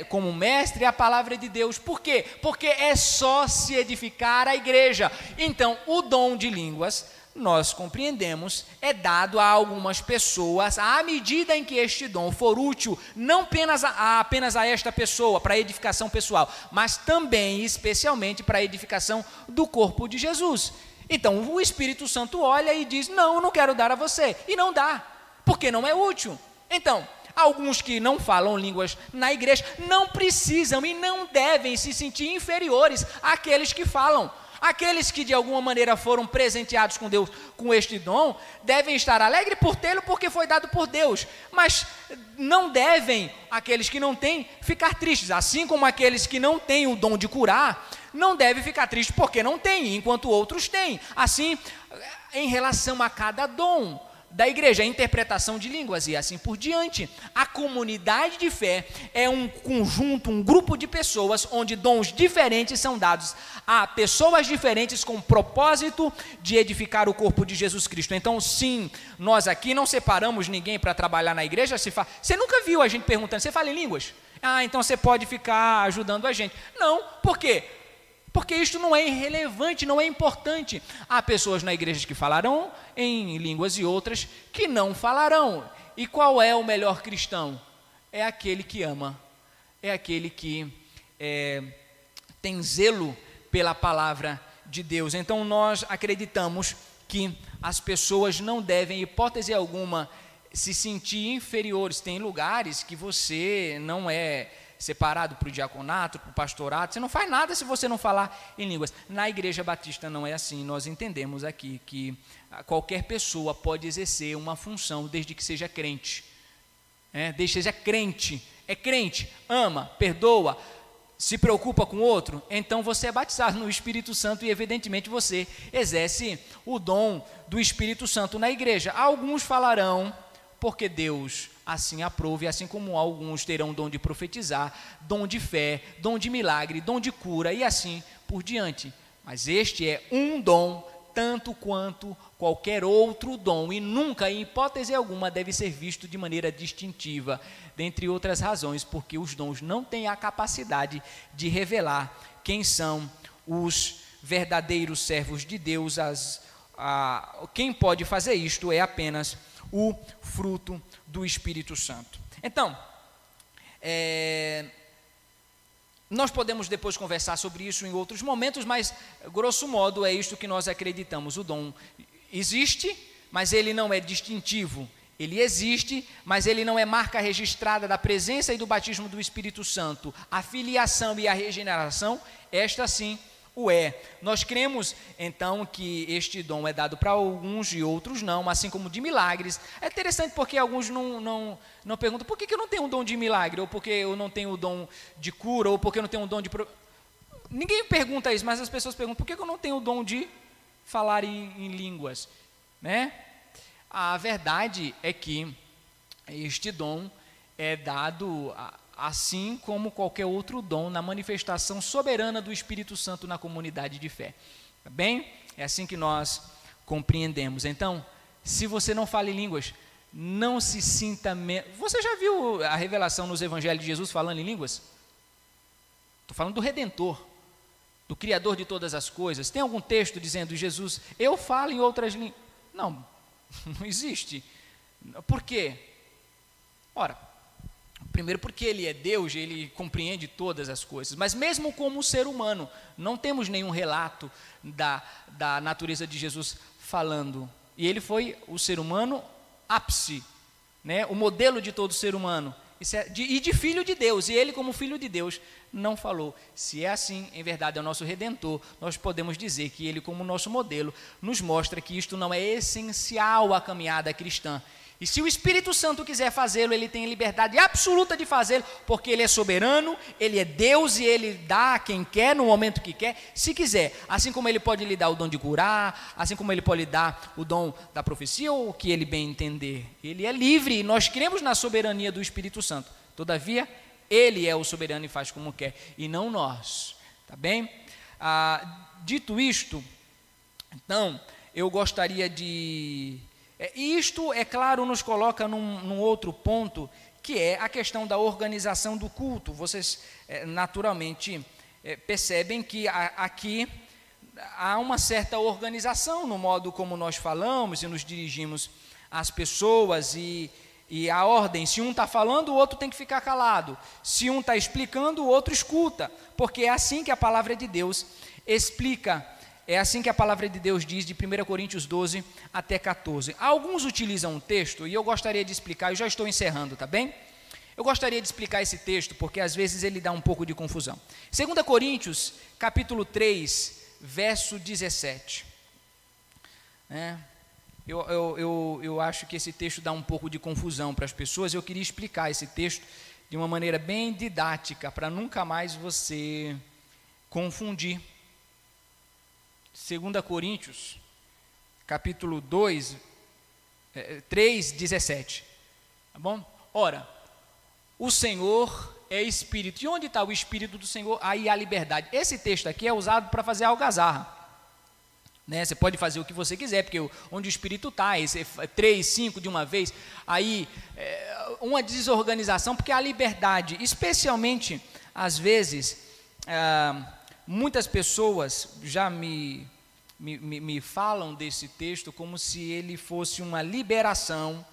como mestre, a palavra de Deus. Por quê? Porque é só se edificar a igreja. Então, o dom de línguas, nós compreendemos, é dado a algumas pessoas à medida em que este dom for útil, não apenas a, apenas a esta pessoa, para edificação pessoal, mas também, especialmente, para a edificação do corpo de Jesus. Então o Espírito Santo olha e diz: Não, eu não quero dar a você. E não dá, porque não é útil. Então, alguns que não falam línguas na igreja não precisam e não devem se sentir inferiores àqueles que falam. Aqueles que de alguma maneira foram presenteados com Deus com este dom, devem estar alegres por tê-lo porque foi dado por Deus, mas não devem, aqueles que não têm, ficar tristes, assim como aqueles que não têm o dom de curar, não deve ficar triste porque não tem, enquanto outros têm. Assim, em relação a cada dom da igreja, a interpretação de línguas e assim por diante. A comunidade de fé é um conjunto, um grupo de pessoas onde dons diferentes são dados a pessoas diferentes com o propósito de edificar o corpo de Jesus Cristo. Então, sim, nós aqui não separamos ninguém para trabalhar na igreja. Se fa... Você nunca viu a gente perguntando, você fala em línguas? Ah, então você pode ficar ajudando a gente. Não, por quê? Porque isto não é irrelevante, não é importante. Há pessoas na igreja que falarão em línguas e outras que não falarão. E qual é o melhor cristão? É aquele que ama, é aquele que é, tem zelo pela palavra de Deus. Então nós acreditamos que as pessoas não devem, em hipótese alguma, se sentir inferiores. Tem lugares que você não é separado para o diaconato, para o pastorado, você não faz nada se você não falar em línguas. Na igreja batista não é assim, nós entendemos aqui que qualquer pessoa pode exercer uma função desde que seja crente. É, desde que seja crente, é crente, ama, perdoa, se preocupa com outro, então você é batizado no Espírito Santo e, evidentemente, você exerce o dom do Espírito Santo na igreja. Alguns falarão, porque Deus assim aprove, assim como alguns terão dom de profetizar, dom de fé, dom de milagre, dom de cura e assim por diante. Mas este é um dom tanto quanto qualquer outro dom e nunca, em hipótese alguma, deve ser visto de maneira distintiva, dentre outras razões, porque os dons não têm a capacidade de revelar quem são os verdadeiros servos de Deus. As, a, quem pode fazer isto é apenas o fruto do Espírito Santo. Então, é, nós podemos depois conversar sobre isso em outros momentos, mas grosso modo é isto que nós acreditamos. O dom existe, mas ele não é distintivo. Ele existe, mas ele não é marca registrada da presença e do batismo do Espírito Santo. A filiação e a regeneração, esta sim o é. Nós cremos, então, que este dom é dado para alguns e outros não, assim como de milagres. É interessante porque alguns não, não, não perguntam por que, eu não tenho um dom de milagre, ou porque eu não tenho o dom de cura, ou porque eu não tenho um dom de. Ninguém pergunta isso, mas as pessoas perguntam por que, que eu não tenho o dom de falar em, em línguas, né? A verdade é que este dom é dado assim como qualquer outro dom na manifestação soberana do Espírito Santo na comunidade de fé. Tá bem? É assim que nós compreendemos. Então, se você não fala em línguas, não se sinta. Me... Você já viu a revelação nos evangelhos de Jesus falando em línguas? Estou falando do Redentor, do Criador de todas as coisas. Tem algum texto dizendo, Jesus, eu falo em outras línguas? Não, (laughs) Não existe. Por quê? Ora, primeiro porque ele é Deus, ele compreende todas as coisas, mas mesmo como ser humano, não temos nenhum relato da, da natureza de Jesus falando. E ele foi o ser humano ápice, né? o modelo de todo ser humano. É de, e de filho de Deus, e ele, como filho de Deus, não falou. Se é assim, em verdade, é o nosso redentor, nós podemos dizer que ele, como nosso modelo, nos mostra que isto não é essencial à caminhada cristã. E se o Espírito Santo quiser fazê-lo, ele tem liberdade absoluta de fazê-lo, porque ele é soberano, ele é Deus e ele dá a quem quer no momento que quer, se quiser. Assim como ele pode lhe dar o dom de curar, assim como ele pode lhe dar o dom da profecia ou o que ele bem entender. Ele é livre e nós cremos na soberania do Espírito Santo. Todavia, ele é o soberano e faz como quer, e não nós. Tá bem? Ah, dito isto, então, eu gostaria de é, isto, é claro, nos coloca num, num, outro ponto, que é a questão da organização do culto. Vocês, é, naturalmente, é, percebem que a, aqui há uma certa organização no modo como nós falamos e nos dirigimos às pessoas e, e a ordem. Se um está falando, o outro tem que ficar calado. Se um está explicando, o outro escuta. Porque é assim que a palavra de Deus explica é assim que a palavra de Deus diz de 1 Coríntios 12 até 14. Alguns utilizam um texto e eu gostaria de explicar, eu já estou encerrando, tá bem? Eu gostaria de explicar esse texto porque às vezes ele dá um pouco de confusão. 2 Coríntios, capítulo 3, verso 17. É, eu, eu, eu, eu acho que esse texto dá um pouco de confusão para as pessoas. Eu queria explicar esse texto de uma maneira bem didática, para nunca mais você confundir 2 Coríntios, capítulo 2, 3, 17. Tá bom? Ora, o Senhor é Espírito. E onde está o Espírito do Senhor? Aí há liberdade. Esse texto aqui é usado para fazer algazarra. Né? Você pode fazer o que você quiser, porque onde o Espírito está, três, cinco de uma vez, aí é uma desorganização, porque há liberdade, especialmente às vezes. Ah, Muitas pessoas já me, me, me, falam desse texto como se ele fosse uma liberação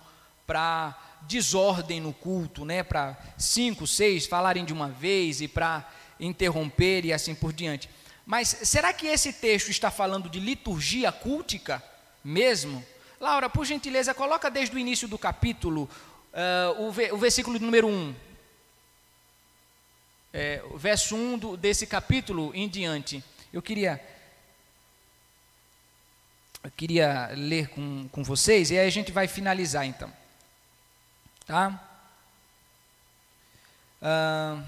para desordem no culto, né? para cinco, seis falarem de uma vez e para interromper e assim por diante. Mas será que esse texto está falando de liturgia cultica mesmo? Laura, por gentileza, coloca desde o início do capítulo uh, o, o versículo número 1 é, verso 1 do, desse capítulo em diante. Eu queria, eu queria ler com, com vocês e aí a gente vai finalizar então. Tá? Ah,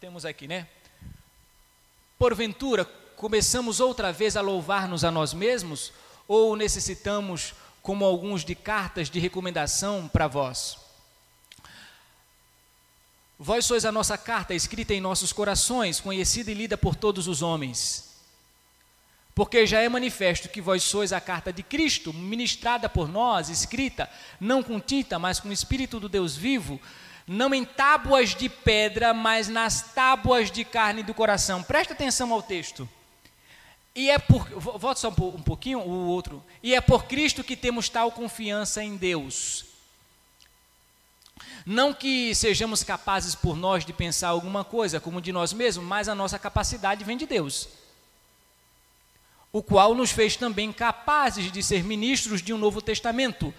temos aqui, né? Porventura, começamos outra vez a louvar-nos a nós mesmos ou necessitamos, como alguns, de cartas de recomendação para vós? Vós sois a nossa carta escrita em nossos corações, conhecida e lida por todos os homens. Porque já é manifesto que vós sois a carta de Cristo, ministrada por nós, escrita, não com tinta, mas com o Espírito do Deus vivo, não em tábuas de pedra, mas nas tábuas de carne do coração. Presta atenção ao texto. E é por. Volta só um pouquinho, o outro. E é por Cristo que temos tal confiança em Deus não que sejamos capazes por nós de pensar alguma coisa como de nós mesmos, mas a nossa capacidade vem de Deus. o qual nos fez também capazes de ser ministros de um novo testamento.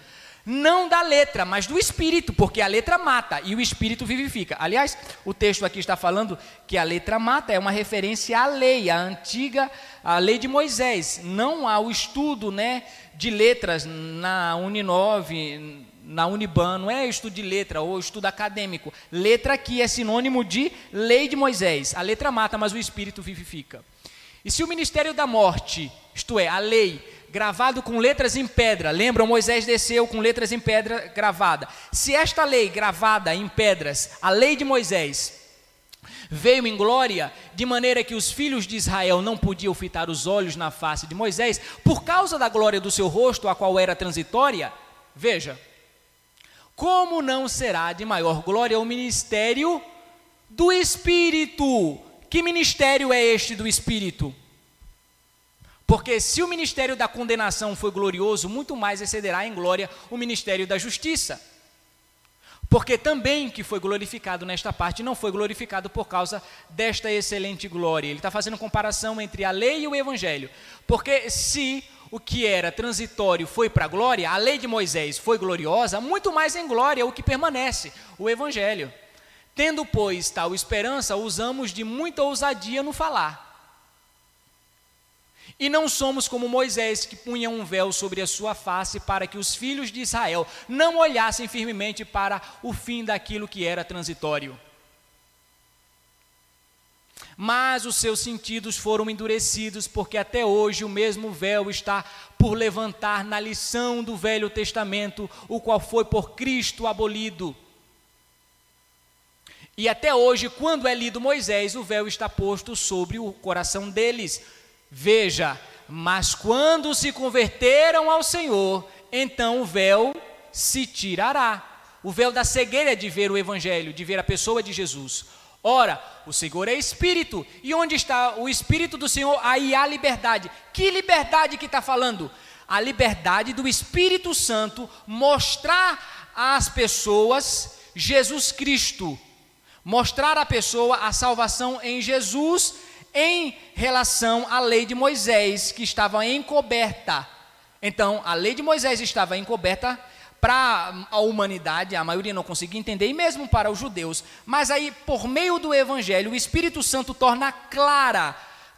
Não da letra, mas do espírito, porque a letra mata e o espírito vivifica. Aliás, o texto aqui está falando que a letra mata é uma referência à lei, à antiga, à lei de Moisés, não ao estudo né, de letras na Uninove, na Uniban, não é estudo de letra ou estudo acadêmico. Letra aqui é sinônimo de lei de Moisés. A letra mata, mas o espírito vivifica. E se o ministério da morte, isto é, a lei, gravado com letras em pedra, lembram, Moisés desceu com letras em pedra gravada. Se esta lei gravada em pedras, a lei de Moisés, veio em glória, de maneira que os filhos de Israel não podiam fitar os olhos na face de Moisés, por causa da glória do seu rosto, a qual era transitória, veja, como não será de maior glória o ministério do Espírito? Que ministério é este do Espírito? Porque se o ministério da condenação foi glorioso, muito mais excederá em glória o ministério da justiça. Porque também que foi glorificado nesta parte não foi glorificado por causa desta excelente glória. Ele está fazendo comparação entre a lei e o evangelho. Porque se o que era transitório foi para a glória, a lei de Moisés foi gloriosa, muito mais em glória o que permanece, o evangelho. Tendo, pois, tal esperança, usamos de muita ousadia no falar. E não somos como Moisés, que punha um véu sobre a sua face para que os filhos de Israel não olhassem firmemente para o fim daquilo que era transitório. Mas os seus sentidos foram endurecidos, porque até hoje o mesmo véu está por levantar na lição do Velho Testamento, o qual foi por Cristo abolido e até hoje, quando é lido Moisés, o véu está posto sobre o coração deles. Veja, mas quando se converteram ao Senhor, então o véu se tirará. O véu da cegueira de ver o Evangelho, de ver a pessoa de Jesus. Ora, o Senhor é Espírito, e onde está o Espírito do Senhor, aí há liberdade. Que liberdade que está falando? A liberdade do Espírito Santo mostrar às pessoas Jesus Cristo, mostrar à pessoa a salvação em Jesus em relação à lei de Moisés, que estava encoberta. Então, a lei de Moisés estava encoberta para a humanidade, a maioria não conseguia entender, e mesmo para os judeus. Mas aí, por meio do Evangelho, o Espírito Santo torna clara,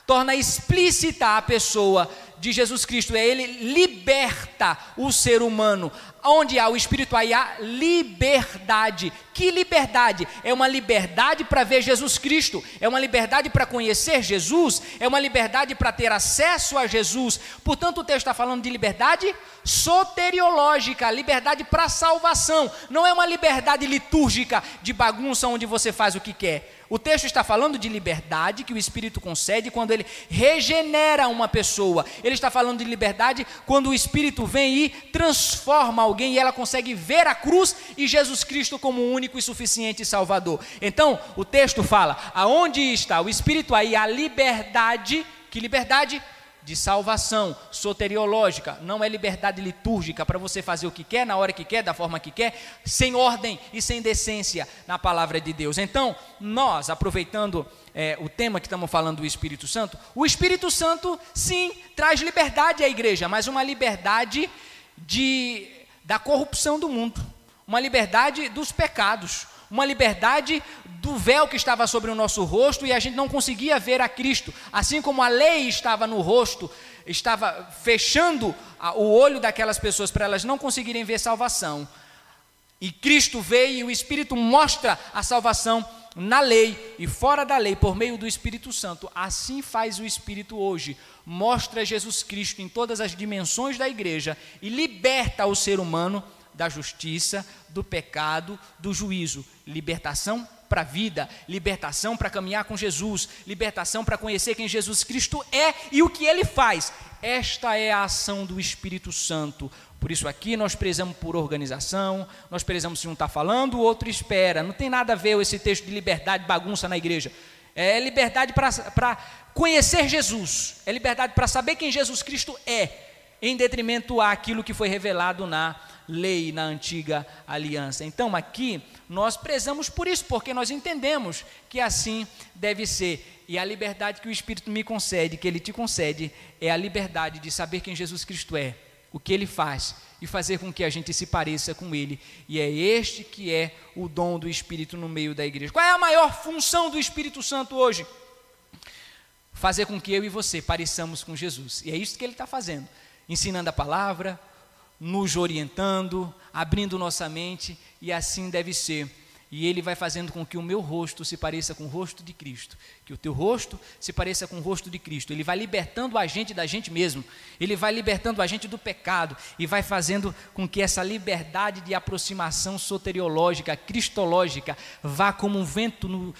torna explícita a pessoa de Jesus Cristo, é ele liberta o ser humano. Onde há o Espírito, aí há liberdade. Que liberdade? É uma liberdade para ver Jesus Cristo, é uma liberdade para conhecer Jesus, é uma liberdade para ter acesso a Jesus. Portanto, o texto está falando de liberdade soteriológica, liberdade para salvação. Não é uma liberdade litúrgica de bagunça onde você faz o que quer. O texto está falando de liberdade que o Espírito concede quando ele regenera uma pessoa. Ele está falando de liberdade quando o Espírito vem e transforma alguém e ela consegue ver a cruz e Jesus Cristo como o único e suficiente Salvador. Então, o texto fala: aonde está o Espírito aí, a liberdade. Que liberdade? De salvação soteriológica, não é liberdade litúrgica para você fazer o que quer, na hora que quer, da forma que quer, sem ordem e sem decência na palavra de Deus. Então, nós, aproveitando é, o tema que estamos falando do Espírito Santo, o Espírito Santo, sim, traz liberdade à igreja, mas uma liberdade de, da corrupção do mundo, uma liberdade dos pecados, uma liberdade do véu que estava sobre o nosso rosto e a gente não conseguia ver a Cristo. Assim como a lei estava no rosto, estava fechando o olho daquelas pessoas para elas não conseguirem ver salvação. E Cristo veio e o Espírito mostra a salvação na lei e fora da lei por meio do Espírito Santo. Assim faz o Espírito hoje. Mostra Jesus Cristo em todas as dimensões da igreja e liberta o ser humano da justiça, do pecado, do juízo. Libertação para a vida, libertação para caminhar com Jesus, libertação para conhecer quem Jesus Cristo é e o que ele faz. Esta é a ação do Espírito Santo. Por isso aqui nós prezamos por organização, nós prezamos se um está falando, o outro espera. Não tem nada a ver esse texto de liberdade, bagunça na igreja. É liberdade para conhecer Jesus, é liberdade para saber quem Jesus Cristo é, em detrimento àquilo que foi revelado na lei, na antiga aliança. Então aqui nós prezamos por isso, porque nós entendemos que assim deve ser. E a liberdade que o Espírito me concede, que ele te concede, é a liberdade de saber quem Jesus Cristo é, o que ele faz e fazer com que a gente se pareça com ele. E é este que é o dom do Espírito no meio da igreja. Qual é a maior função do Espírito Santo hoje? Fazer com que eu e você pareçamos com Jesus. E é isso que ele está fazendo, ensinando a palavra, nos orientando, abrindo nossa mente, e assim deve ser. E ele vai fazendo com que o meu rosto se pareça com o rosto de Cristo, que o teu rosto se pareça com o rosto de Cristo. Ele vai libertando a gente da gente mesmo, ele vai libertando a gente do pecado e vai fazendo com que essa liberdade de aproximação soteriológica, cristológica, vá como um vento no,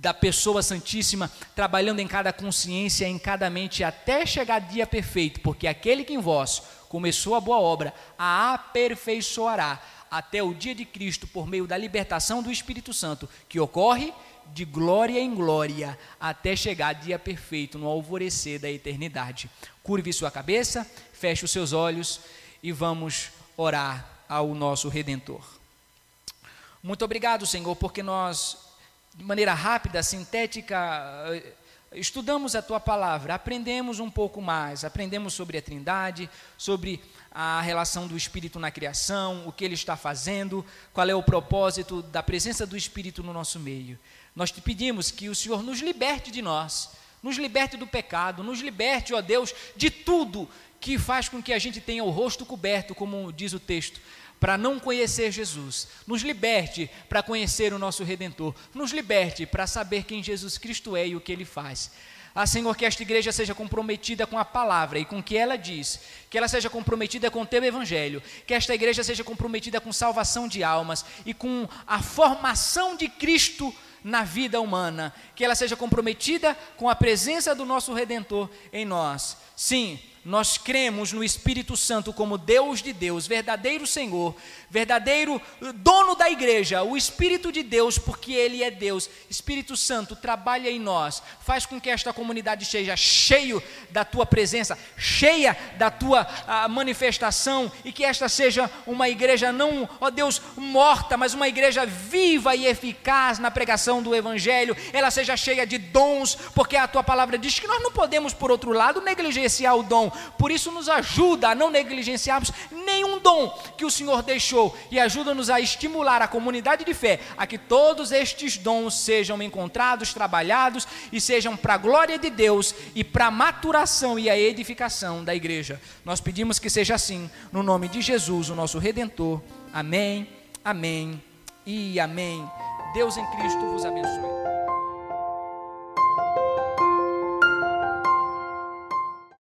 da pessoa santíssima, trabalhando em cada consciência, em cada mente, até chegar dia perfeito, porque aquele que em vós começou a boa obra, a aperfeiçoará até o dia de Cristo por meio da libertação do Espírito Santo, que ocorre de glória em glória até chegar dia perfeito no alvorecer da eternidade. Curve sua cabeça, feche os seus olhos e vamos orar ao nosso redentor. Muito obrigado, Senhor, porque nós de maneira rápida, sintética, estudamos a tua palavra, aprendemos um pouco mais, aprendemos sobre a Trindade, sobre a relação do Espírito na criação, o que ele está fazendo, qual é o propósito da presença do Espírito no nosso meio. Nós te pedimos que o Senhor nos liberte de nós, nos liberte do pecado, nos liberte, ó Deus, de tudo que faz com que a gente tenha o rosto coberto, como diz o texto, para não conhecer Jesus. Nos liberte para conhecer o nosso Redentor. Nos liberte para saber quem Jesus Cristo é e o que ele faz. Ah, Senhor, que esta igreja seja comprometida com a palavra e com o que ela diz, que ela seja comprometida com o teu evangelho, que esta igreja seja comprometida com salvação de almas e com a formação de Cristo na vida humana, que ela seja comprometida com a presença do nosso redentor em nós. Sim, nós cremos no Espírito Santo como Deus de Deus, verdadeiro Senhor, verdadeiro dono da igreja, o Espírito de Deus, porque Ele é Deus. Espírito Santo, trabalha em nós, faz com que esta comunidade seja cheio da tua presença, cheia da tua manifestação e que esta seja uma igreja não, ó Deus, morta, mas uma igreja viva e eficaz na pregação do Evangelho. Ela seja cheia de dons, porque a tua palavra diz que nós não podemos, por outro lado, negligenciar o dom. Por isso, nos ajuda a não negligenciarmos nenhum dom que o Senhor deixou e ajuda-nos a estimular a comunidade de fé a que todos estes dons sejam encontrados, trabalhados e sejam para a glória de Deus e para a maturação e a edificação da igreja. Nós pedimos que seja assim, no nome de Jesus, o nosso redentor. Amém, amém e amém. Deus em Cristo vos abençoe.